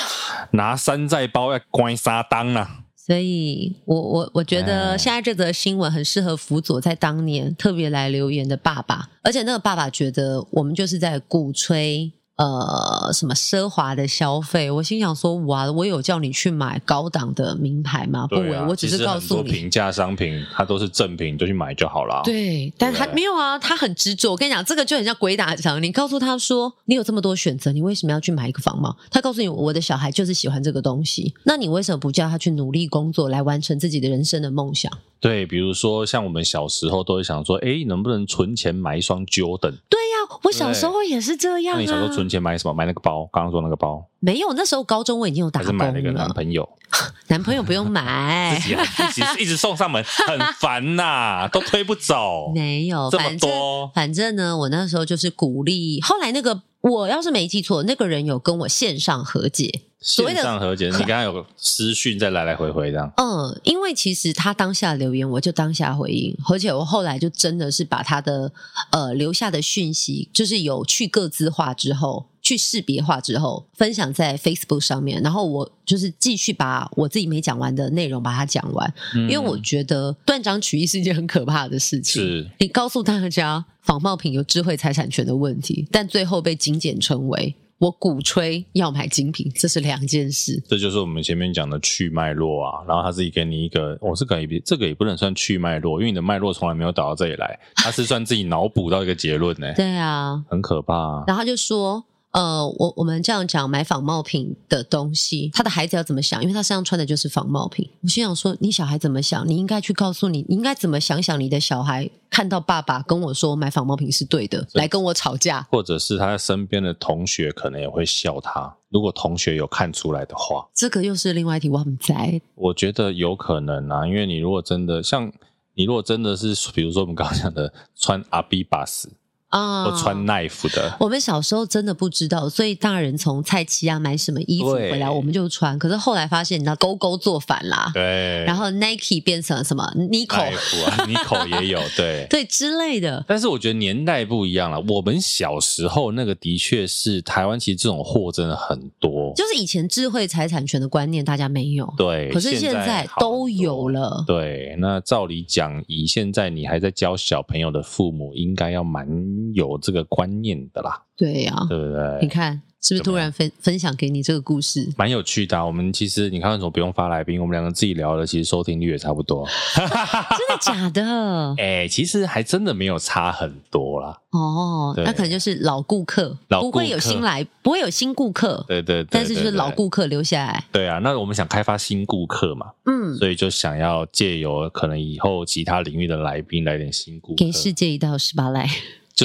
拿山寨包要关三当啊！所以我我我觉得现在这则新闻很适合辅佐在当年特别来留言的爸爸，而且那个爸爸觉得我们就是在鼓吹。呃，什么奢华的消费？我心想说，哇，我有叫你去买高档的名牌吗？不，我只是告诉你，平价商品它都是正品，你就去买就好了。对，但他没有啊，他很执着。我跟你讲，这个就很像鬼打墙。你告诉他说，你有这么多选择，你为什么要去买一个仿冒？他告诉你，我的小孩就是喜欢这个东西。那你为什么不叫他去努力工作，来完成自己的人生的梦想？对，比如说像我们小时候都会想说，哎，能不能存钱买一双 Jordan？对呀、啊，我小时候也是这样、啊。那你小时候存钱买什么？买那个包？刚刚说那个包？没有，那时候高中我已经有打工了。还是买那个男朋友？男朋友不用买，自己一直一直送上门，很烦呐、啊，都推不走。没有这么多，反正呢，我那时候就是鼓励。后来那个，我要是没记错，那个人有跟我线上和解。线上和解，你 刚刚有个私讯再来来回回这样。嗯，因为其实他当下留言，我就当下回应，而且我后来就真的是把他的呃留下的讯息，就是有去各自化之后，去识别化之后，分享在 Facebook 上面，然后我就是继续把我自己没讲完的内容把它讲完，嗯，因为我觉得断章取义是一件很可怕的事情。是，你告诉大家仿冒品有智慧财产权的问题，但最后被精简成为。我鼓吹要买精品，这是两件事。这就是我们前面讲的去脉络啊。然后他自己给你一个，我、哦、这个也这个也不能算去脉络，因为你的脉络从来没有导到这里来，他是算自己脑补到一个结论呢。对啊，很可怕、啊。然后他就说。呃，我我们这样讲买仿冒品的东西，他的孩子要怎么想？因为他身上穿的就是仿冒品。我心想说，你小孩怎么想？你应该去告诉你，你应该怎么想想你的小孩看到爸爸跟我说买仿冒品是对的，来跟我吵架，或者是他身边的同学可能也会笑他。如果同学有看出来的话，这个又是另外一题，我很在。我觉得有可能啊，因为你如果真的像你如果真的是，比如说我们刚刚讲的穿阿比巴斯。啊，或穿 knife 的。我们小时候真的不知道，所以大人从菜市啊买什么衣服回来，我们就穿。可是后来发现，你知道勾勾做反啦，对。然后 Nike 变成了什么 Nico 啊，Nico 也有，对对之类的。但是我觉得年代不一样了。我们小时候那个的确是台湾，其实这种货真的很多。就是以前智慧财产权的观念大家没有，对。可是现在都有了。对，那照理讲，以现在你还在教小朋友的父母，应该要蛮。有这个观念的啦，对呀、啊，对不对？你看是不是突然分分享给你这个故事，蛮有趣的、啊。我们其实你看为什么不用发来宾？我们两个自己聊的，其实收听率也差不多。真的假的？哎、欸，其实还真的没有差很多啦。哦，那可能就是老顾客，老不会有新来，不会有新顾客。对对，对，对，对，但是就是老顾客留下来。对啊，那我们想开发新顾客嘛，嗯，所以就想要借由可能以后其他领域的来宾来点新顾客，给世界一道十八赖。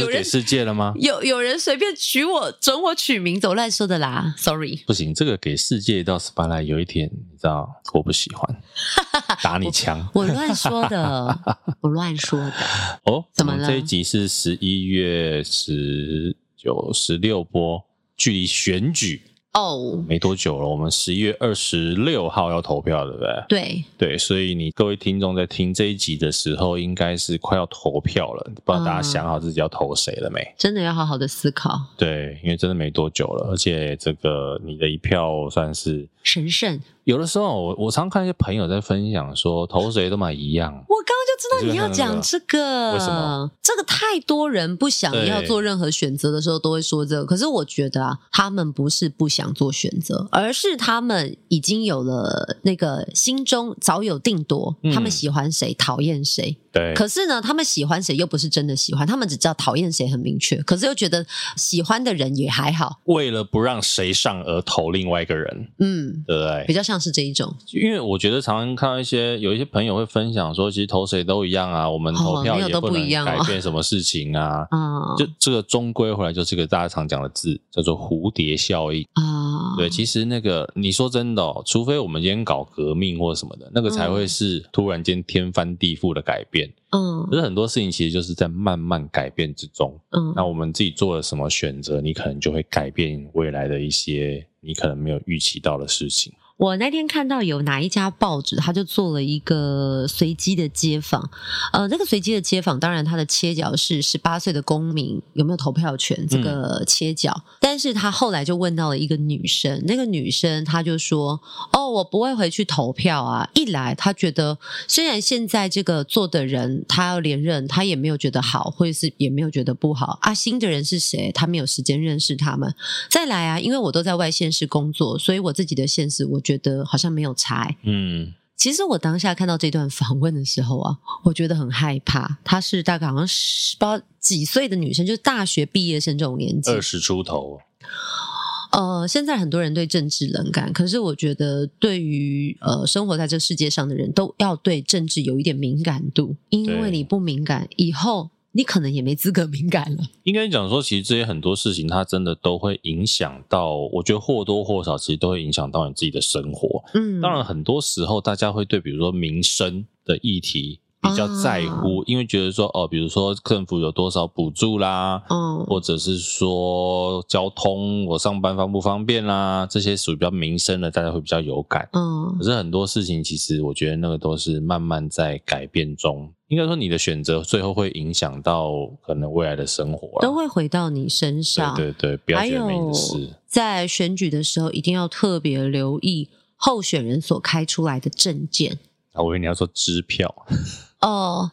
就是给世界了吗？有有人随便取我准我取名，走乱说的啦，sorry。不行，这个给世界一道 spotlight，有一天你知道我不喜欢，打你枪。我乱说的，我乱说的。哦，怎么了？这一集是十一月十九、十六播，距离选举。哦、oh，没多久了，我们十一月二十六号要投票，对不对？对对，所以你各位听众在听这一集的时候，应该是快要投票了，不知道大家想好自己要投谁了没？嗯、真的要好好的思考。对，因为真的没多久了，而且这个你的一票算是神圣。有的时候我，我我常看一些朋友在分享说，投谁都买一样。我刚刚就知道你要讲这个，为什么？这个太多人不想要做任何选择的时候都会说这个。可是我觉得啊，他们不是不想做选择，而是他们已经有了那个心中早有定夺，他们喜欢谁，讨厌谁。对。可是呢，他们喜欢谁又不是真的喜欢，他们只知道讨厌谁很明确，可是又觉得喜欢的人也还好。为了不让谁上而投另外一个人，嗯，对不对？比较像。是这一种，因为我觉得常常看到一些有一些朋友会分享说，其实投谁都一样啊，我们投票也不能改变什么事情啊。啊，就这个终归回来就是个大家常讲的字，叫做蝴蝶效应啊。对，其实那个你说真的哦，除非我们今天搞革命或什么的，那个才会是突然间天翻地覆的改变。嗯，可是很多事情其实就是在慢慢改变之中。嗯，那我们自己做了什么选择，你可能就会改变未来的一些你可能没有预期到的事情。我那天看到有哪一家报纸，他就做了一个随机的街访。呃，那个随机的街访，当然他的切角是十八岁的公民有没有投票权这个切角。嗯。但是他后来就问到了一个女生，那个女生她就说：“哦，我不会回去投票啊。一来，她觉得虽然现在这个做的人他要连任，他也没有觉得好，或者是也没有觉得不好啊。新的人是谁？他没有时间认识他们。再来啊，因为我都在外县市工作，所以我自己的县市我觉得。觉得好像没有差。嗯，其实我当下看到这段访问的时候啊，我觉得很害怕。她是大概好像十八几岁的女生，就是大学毕业生这种年纪，二十出头。呃，现在很多人对政治冷感，可是我觉得对于呃生活在这世界上的人都要对政治有一点敏感度，因为你不敏感，以后。你可能也没资格敏感了。应该讲说，其实这些很多事情，它真的都会影响到。我觉得或多或少，其实都会影响到你自己的生活。嗯，当然，很多时候大家会对，比如说民生的议题。比较在乎，啊，因为觉得说哦，比如说政府有多少补助啦，嗯，或者是说交通我上班方不方便啦，这些属于比较民生的，大家会比较有感。嗯，可是很多事情其实我觉得那个都是慢慢在改变中。应该说你的选择最后会影响到可能未来的生活，都会回到你身上。对对对，不要觉得没事。在选举的时候，一定要特别留意候选人所开出来的证件。啊，我以为你要说支票。哦，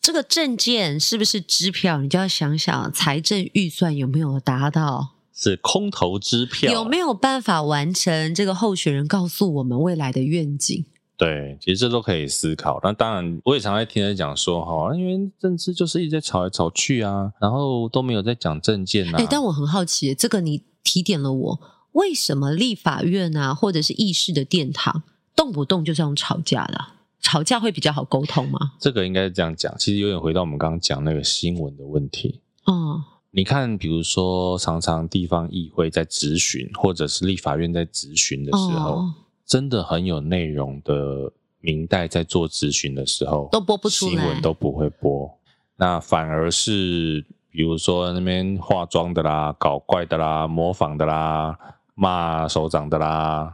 这个证件是不是支票？你就要想想财政预算有没有达到？是空头支票，有没有办法完成这个候选人告诉我们未来的愿景？对，其实这都可以思考。那当然，我也常在听人讲说，哈，因为政治就是一直在吵来吵去啊，然后都没有在讲政见啊。哎，但我很好奇，这个你提点了我，为什么立法院啊，或者是议事的殿堂，动不动就是用吵架的？吵架会比较好沟通吗？这个应该是这样讲，其实有点回到我们刚刚讲那个新闻的问题。哦，你看，比如说，常常地方议会在质询，或者是立法院在质询的时候，哦，真的很有内容的明代在做质询的时候，都播不出来，新闻都不会播。那反而是，比比如说那边化妆的啦、搞怪的啦、模仿的啦、骂首长的啦，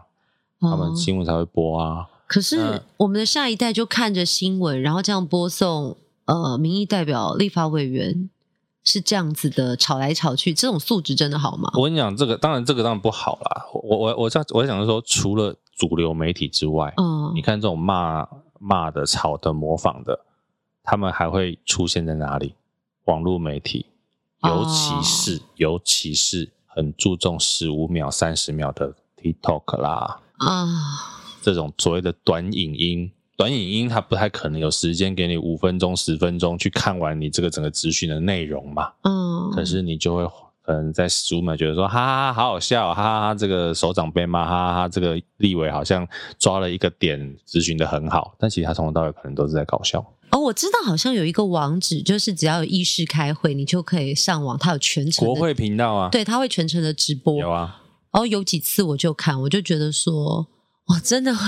哦、他们新闻才会播啊。可是我们的下一代就看着新闻，然后这样播送呃，民意代表、立法委员是这样子的吵来吵去，这种素质真的好吗？我跟你讲，这个当然这个当然不好啦。我我我在我在想说，除了主流媒体之外，嗯，你看这种骂骂的、吵的、模仿的，他们还会出现在哪里？网络媒体，尤其是、哦、尤其是很注重十五秒、三十秒的 TikTok 啦啊。哦这种所谓的短影音，短影音它不太可能有时间给你五分钟、十分钟去看完你这个整个质询的内容嘛。嗯。可是你就会可能在十五秒觉得说，哈哈哈，好好笑，哈哈哈，这个首长被骂，哈哈哈，这个立委好像抓了一个点，咨询的很好，但其实他从头到尾可能都是在搞笑。哦，我知道，好像有一个网址，就是只要有议事开会，你就可以上网，它有全程国会频道啊，对，它会全程的直播。有啊。然后有几次我就看，我就觉得说。我真的会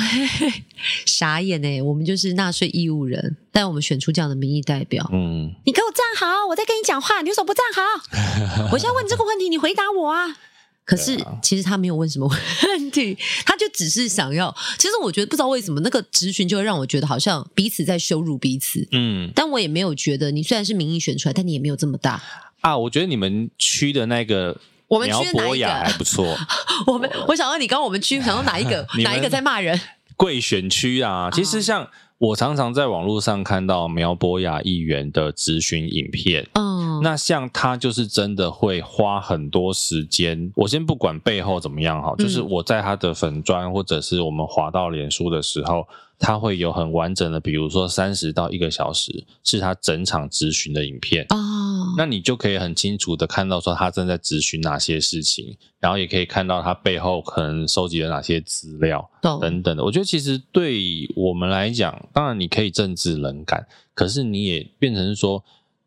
傻眼哎！我们就是纳税义务人，但我们选出这样的民意代表。嗯，你给我站好，我在跟你讲话，你为什么不站好？我现在问这个问题，你回答我啊！可是其实他没有问什么问题，他就只是想要。其实我觉得不知道为什么那个质询就会让我觉得好像彼此在羞辱彼此。嗯，但我也没有觉得你虽然是民意选出来，但你也没有这么大啊。我觉得你们区的那个。我们区博雅还不错。我们我想问你，刚刚我们区想到哪一个？哪一个在骂人？贵选区啊，其实像我常常在网络上看到苗博雅议员的咨询影片，嗯，那像他就是真的会花很多时间。我先不管背后怎么样哈，就是我在他的粉专或者是我们滑到脸书的时候，他会有很完整的，比如说三十到一个小时是他整场咨询的影片哦。那你就可以很清楚的看到说他正在咨询哪些事情，然后也可以看到他背后可能收集了哪些资料等等的。我觉得其实对我们来讲，当然你可以政治冷感，可是你也变成说。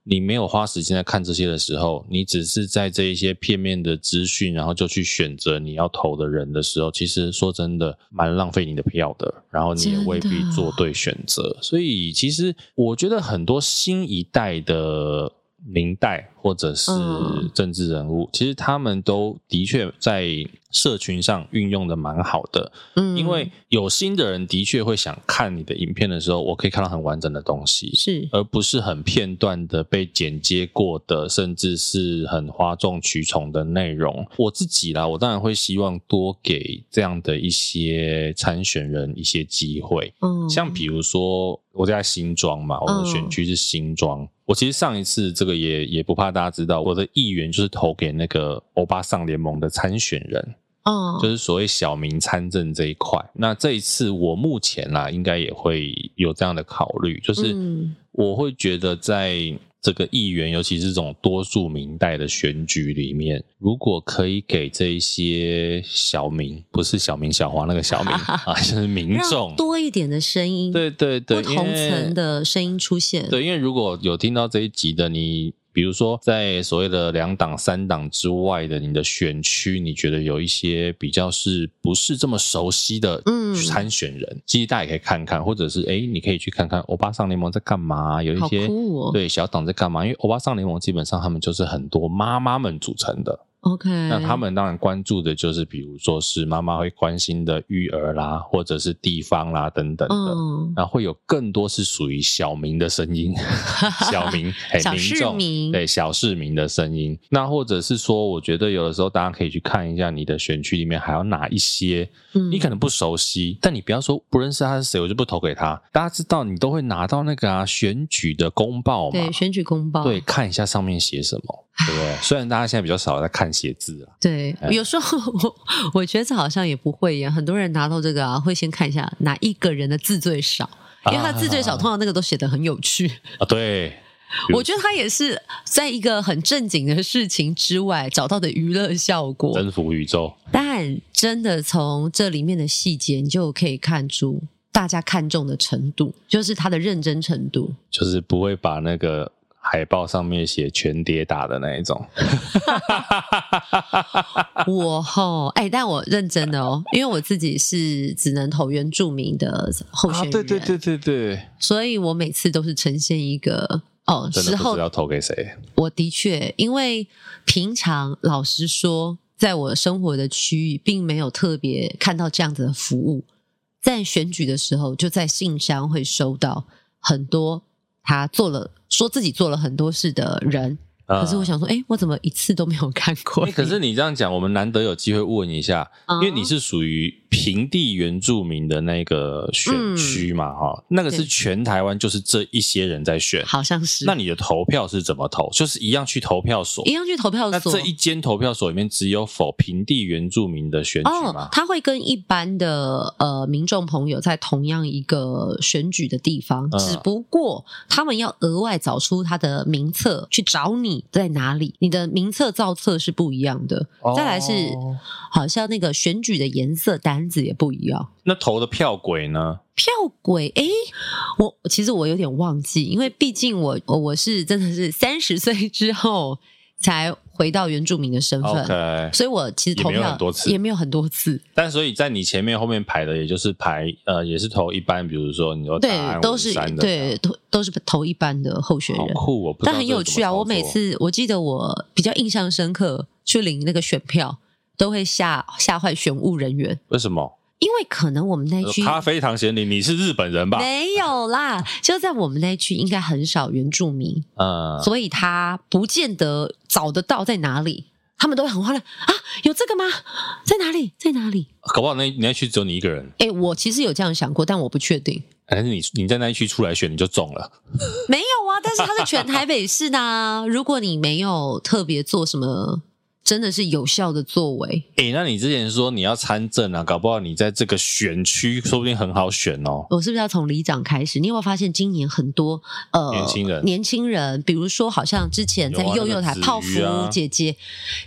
你没有花时间在看这些的时候，你只是在这一些片面的资讯，然后就去选择你要投的人的时候，其实说真的蛮浪费你的票的，然后你也未必做对选择。所以，其实我觉得很多新一代的。民代或者是政治人物，嗯、其实他们都的确在社群上运用的蛮好的。嗯，因为有心的人的确会想看你的影片的时候，我可以看到很完整的东西，是，而不是很片段的被剪接过的，甚至是很哗众取宠的内容。我自己啦，我当然会希望多给这样的一些参选人一些机会。嗯，像比如说我在新庄嘛，我的选区是新庄。嗯我其实上一次这个也也不怕大家知道，我的议员就是投给那个欧巴桑联盟的参选人，哦，就是所谓小民参政这一块。那这一次我目前啦，应该也会有这样的考虑，就是我会觉得在。这个议员，尤其是这种多数民代的选举里面，如果可以给这一些小民，不是小明小黄那个小民 啊，就是民众多一点的声音，对对对，不同层的声音出现。对，因为如果有听到这一集的你。比如说，在所谓的两党、三党之外的你的选区，你觉得有一些比较是不是这么熟悉的参选人？嗯、其实大家也可以看看，或者是哎，你可以去看看欧巴桑联盟在干嘛，有一些、哦、对小党在干嘛？因为欧巴桑联盟基本上他们就是很多妈妈们组成的。OK，那他们当然关注的就是，比如说是妈妈会关心的育儿啦，或者是地方啦等等的，嗯、然后会有更多是属于小民的声音，小民哎，民众对小市民的声音。那或者是说，我觉得有的时候大家可以去看一下你的选区里面还有哪一些，嗯你可能不熟悉，嗯、但你不要说不认识他是谁，我就不投给他。大家知道你都会拿到那个啊选举的公报嘛？对，选举公报，对，看一下上面写什么。对不对？虽然大家现在比较少在看写字啊，对，哎、有时候我我觉得这好像也不会一样。很多人拿到这个啊，会先看一下哪一个人的字最少，因为他字最少，啊、通常那个都写的很有趣啊。对，我觉得他也是在一个很正经的事情之外找到的娱乐效果，征服宇宙。但真的从这里面的细节，你就可以看出大家看重的程度，就是他的认真程度，就是不会把那个。海报上面写全跌打的那一种，我吼哎、欸，但我认真的哦，因为我自己是只能投原住民的候选人，啊、对对对对对，所以我每次都是呈现一个哦，真的不知道要投给谁。我的确，因为平常老实说，在我生活的区域，并没有特别看到这样子的服务。在选举的时候，就在信箱会收到很多他做了说自己做了很多事的人。可是我想说，哎、欸，我怎么一次都没有看过？可是你这样讲，我们难得有机会问一下，因为你是属于平地原住民的那个选区嘛，哈、嗯，那个是全台湾就是这一些人在选，好像是。那你的投票是怎么投？就是一样去投票所，一样去投票所。那这一间投票所里面只有否平地原住民的选举吗？哦，他会跟一般的呃民众朋友在同样一个选举的地方，嗯、只不过他们要额外找出他的名册去找你。在哪里？你的名册造册是不一样的。Oh. 再来是，好像那个选举的颜色单子也不一样。那投的票轨呢？票轨，哎，我其实我有点忘记，因为毕竟我我是真的是三十岁之后才。回到原住民的身份，okay, 所以我其实投票也没有很多次，也没有很多次。但所以在你前面后面排的，也就是排呃，也是投一般，比如说你说对，都是对，都都是投一般的候选人。酷，我不但很有趣啊！我每次我记得我比较印象深刻，去领那个选票都会吓吓坏选务人员。为什么？因为可能我们那区咖啡糖贤玲，你是日本人吧？没有啦，就在我们那区应该很少原住民，嗯，所以他不见得找得到在哪里，他们都会很慌乱啊，有这个吗？在哪里？在哪里？搞不好那你那区只有你一个人。哎，我其实有这样想过，但我不确定。但是你你在那一区出来选，你就中了？没有啊，但是他是全台北市的啊，如果你没有特别做什么。真的是有效的作为。诶、欸，那你之前说你要参政啊，搞不好你在这个选区说不定很好选哦。我是不是要从里长开始？你有没有发现今年很多呃年轻人，年轻人，比如说好像之前在幼幼台泡芙姐姐，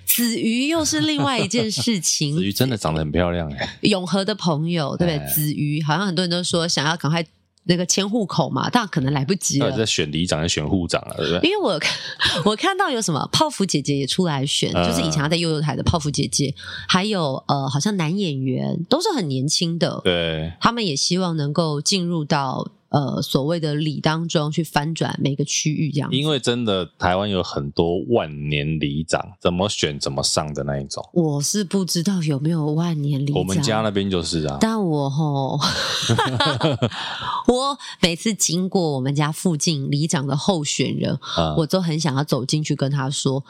子瑜又是另外一件事情。子 瑜真的长得很漂亮哎。永和的朋友对不对？子瑜好像很多人都说想要赶快。那个迁户口嘛，但可能来不及了。在选里长，在选户长了，对不对？因为我 我看到有什么泡芙姐姐也出来选，就是以前在悠悠台的泡芙姐姐，还有呃，好像男演员都是很年轻的，对，他们也希望能够进入到。呃，所谓的里当中去翻转每个区域这样，因为真的台湾有很多万年里长，怎么选怎么上的那一种。我是不知道有没有万年里长，我们家那边就是啊。但我吼，我每次经过我们家附近里长的候选人，嗯、我都很想要走进去跟他说，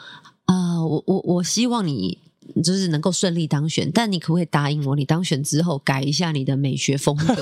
啊、呃，我我我希望你。就是能够顺利当选，但你可不可以答应我，你当选之后改一下你的美学风格？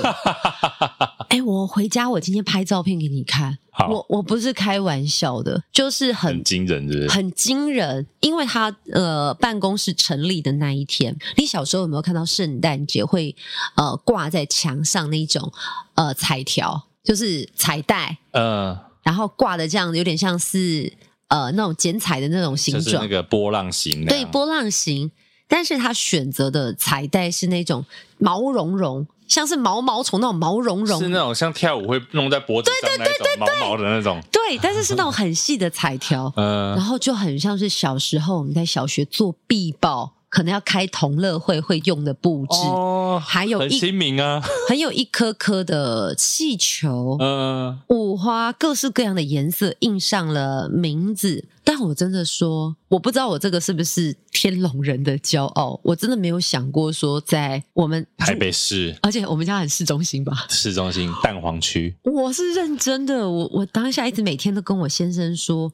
哎、欸，我回家，我今天拍照片给你看。好，我我不是开玩笑的，就是很，惊人是不是，很惊人。因为他呃，办公室成立的那一天，你小时候有没有看到圣诞节会呃挂在墙上那种呃彩条，就是彩带，嗯、呃，然后挂的这样，有点像是。呃，那种剪彩的那种形状，就是那个波浪形。对，波浪形。但是他选择的彩带是那种毛茸茸，像是毛毛虫那种毛茸茸，是那种像跳舞会弄在脖子上那种毛毛的那种。对，但是是那种很细的彩条，嗯，然后就很像是小时候我们在小学做壁报。可能要开同乐会会用的布置，哦、还有一很亲民啊，很有一颗颗的气球，嗯，五花各式各样的颜色印上了名字。但我真的说，我不知道我这个是不是天龙人的骄傲，我真的没有想过说在我们台北市，而且我们家很市中心吧，市中心蛋黄区。我是认真的，我我当下一直每天都跟我先生说，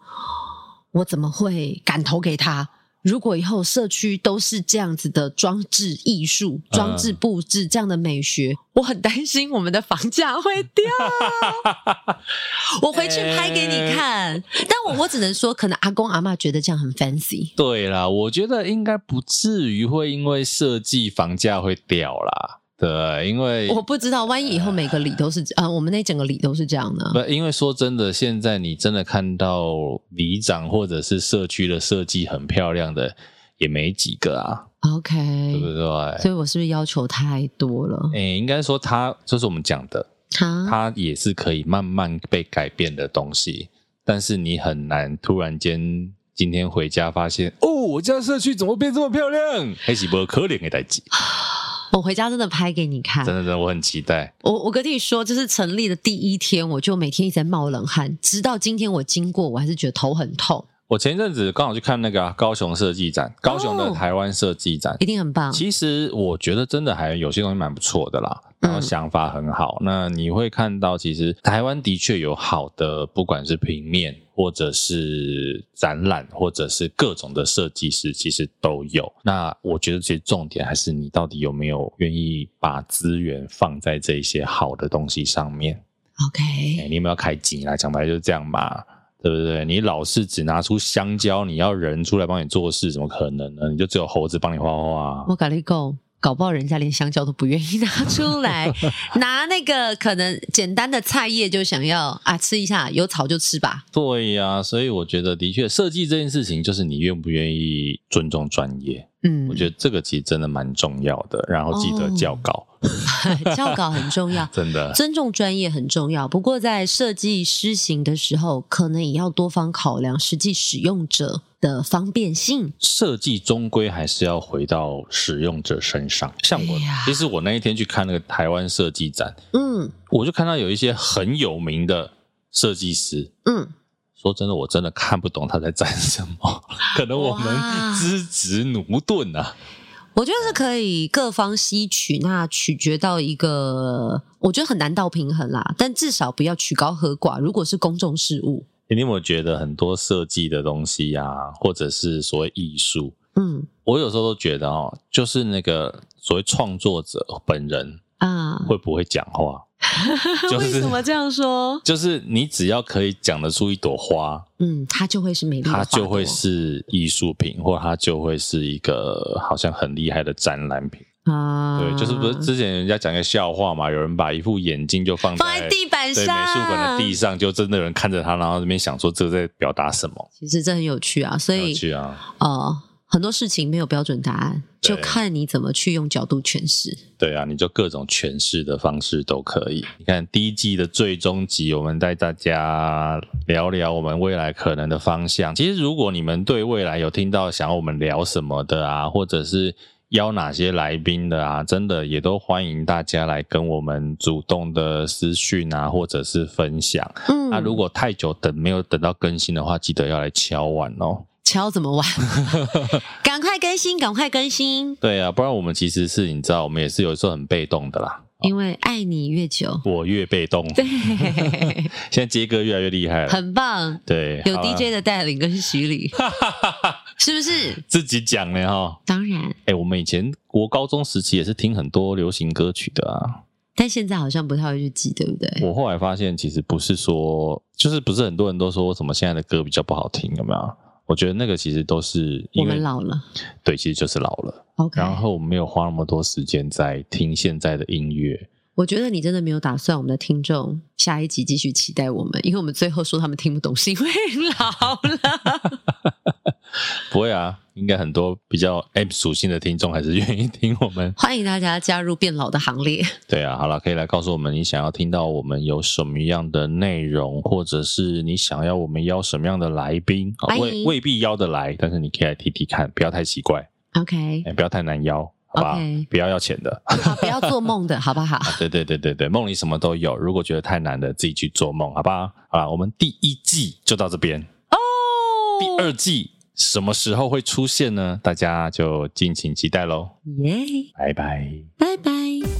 我怎么会敢投给他？如果以后社区都是这样子的装置艺术、装置布置这样的美学，嗯、我很担心我们的房价会掉。我回去拍给你看，欸、但我我只能说，可能阿公阿妈觉得这样很 fancy。对啦，我觉得应该不至于会因为设计房价会掉啦。对，因为我不知道，万一以后每个里都是啊、呃，我们那整个里都是这样的？不，因为说真的，现在你真的看到里长或者是社区的设计很漂亮的，也没几个啊。OK，对不对？所以我是不是要求太多了？诶，应该说他就是我们讲的，他他也是可以慢慢被改变的东西，但是你很难突然间今天回家发现，哦，我家社区怎么变这么漂亮？还是不可怜的代志。我回家真的拍给你看，真的真的，我很期待。我我跟你说，就是成立的第一天，我就每天一直在冒冷汗，直到今天我经过，我还是觉得头很痛。我前一阵子刚好去看那个、啊、高雄设计展，高雄的台湾设计展、哦、一定很棒。其实我觉得真的还有些东西蛮不错的啦，然后想法很好。嗯、那你会看到，其实台湾的确有好的，不管是平面或者是展览，或者是各种的设计师，其实都有。那我觉得其实重点还是你到底有没有愿意把资源放在这些好的东西上面。OK，、欸、你有没有开机来讲白就是这样嘛。对不对？你老是只拿出香蕉，你要人出来帮你做事，怎么可能呢？你就只有猴子帮你画画。我跟你讲，搞不好人家连香蕉都不愿意拿出来，拿那个可能简单的菜叶就想要啊吃一下，有草就吃吧。对呀、啊，所以我觉得的确，设计这件事情就是你愿不愿意尊重专业。嗯，我觉得这个其实真的蛮重要的。然后记得校稿。哦 校稿很重要，真的尊重专业很重要。不过在设计施行的时候，可能也要多方考量实际使用者的方便性。设计终归还是要回到使用者身上。像我，哎、其实我那一天去看那个台湾设计展，嗯，我就看到有一些很有名的设计师，嗯，说真的，我真的看不懂他在展什么，可能我们资质奴钝啊。我觉得是可以各方吸取，那取决到一个，我觉得很难到平衡啦。但至少不要曲高和寡。如果是公众事务，你有没有觉得很多设计的东西呀、啊，或者是所谓艺术，嗯，我有时候都觉得哦，就是那个所谓创作者本人啊，会不会讲话？为什么这样说？就是你只要可以讲得出一朵花，嗯，它就会是美丽，它就会是艺术品，或它就会是一个好像很厉害的展览品啊。对，就是不是之前人家讲一个笑话嘛？有人把一副眼镜就放在，放在地板上，对，美术馆的地上，就真的有人看着它，然后那边想说这个在表达什么？其实这很有趣啊，所以有趣啊，哦、呃。很多事情没有标准答案，就看你怎么去用角度诠释。对啊，你就各种诠释的方式都可以。你看第一季的最终集，我们带大家聊聊我们未来可能的方向。其实，如果你们对未来有听到想要我们聊什么的啊，或者是邀哪些来宾的啊，真的也都欢迎大家来跟我们主动的私讯啊，或者是分享。嗯，那、啊、如果太久等没有等到更新的话，记得要来敲碗哦。敲怎么玩？赶快更新，赶快更新！对啊，不然我们其实是你知道，我们也是有时候很被动的啦。因为爱你越久，我越被动。对，现在杰哥越来越厉害了，很棒。对，有 DJ 的带领跟洗礼，是不是？自己讲的哈。当然。哎、欸，我们以前国高中时期也是听很多流行歌曲的啊，但现在好像不太会去记，对不对？我后来发现，其实不是说，就是不是很多人都说什么现在的歌比较不好听，有没有？我觉得那个其实都是因为我们老了，对，其实就是老了。Okay. 然后我们没有花那么多时间在听现在的音乐。我觉得你真的没有打算我们的听众下一集继续期待我们，因为我们最后说他们听不懂是因为老了。不会啊，应该很多比较 M 属性的听众还是愿意听我们。欢迎大家加入变老的行列。对啊，好了，可以来告诉我们你想要听到我们有什么样的内容，或者是你想要我们邀什么样的来宾，未未必邀得来，但是你可以来提提看，不要太奇怪。OK，不要太难邀。好吧，okay. 不要要钱的，好，不要做梦的，好不好？啊、对对对对对，梦里什么都有。如果觉得太难的，自己去做梦，好吧？好啦，我们第一季就到这边哦。Oh! 第二季什么时候会出现呢？大家就敬请期待喽。耶，拜拜，拜拜。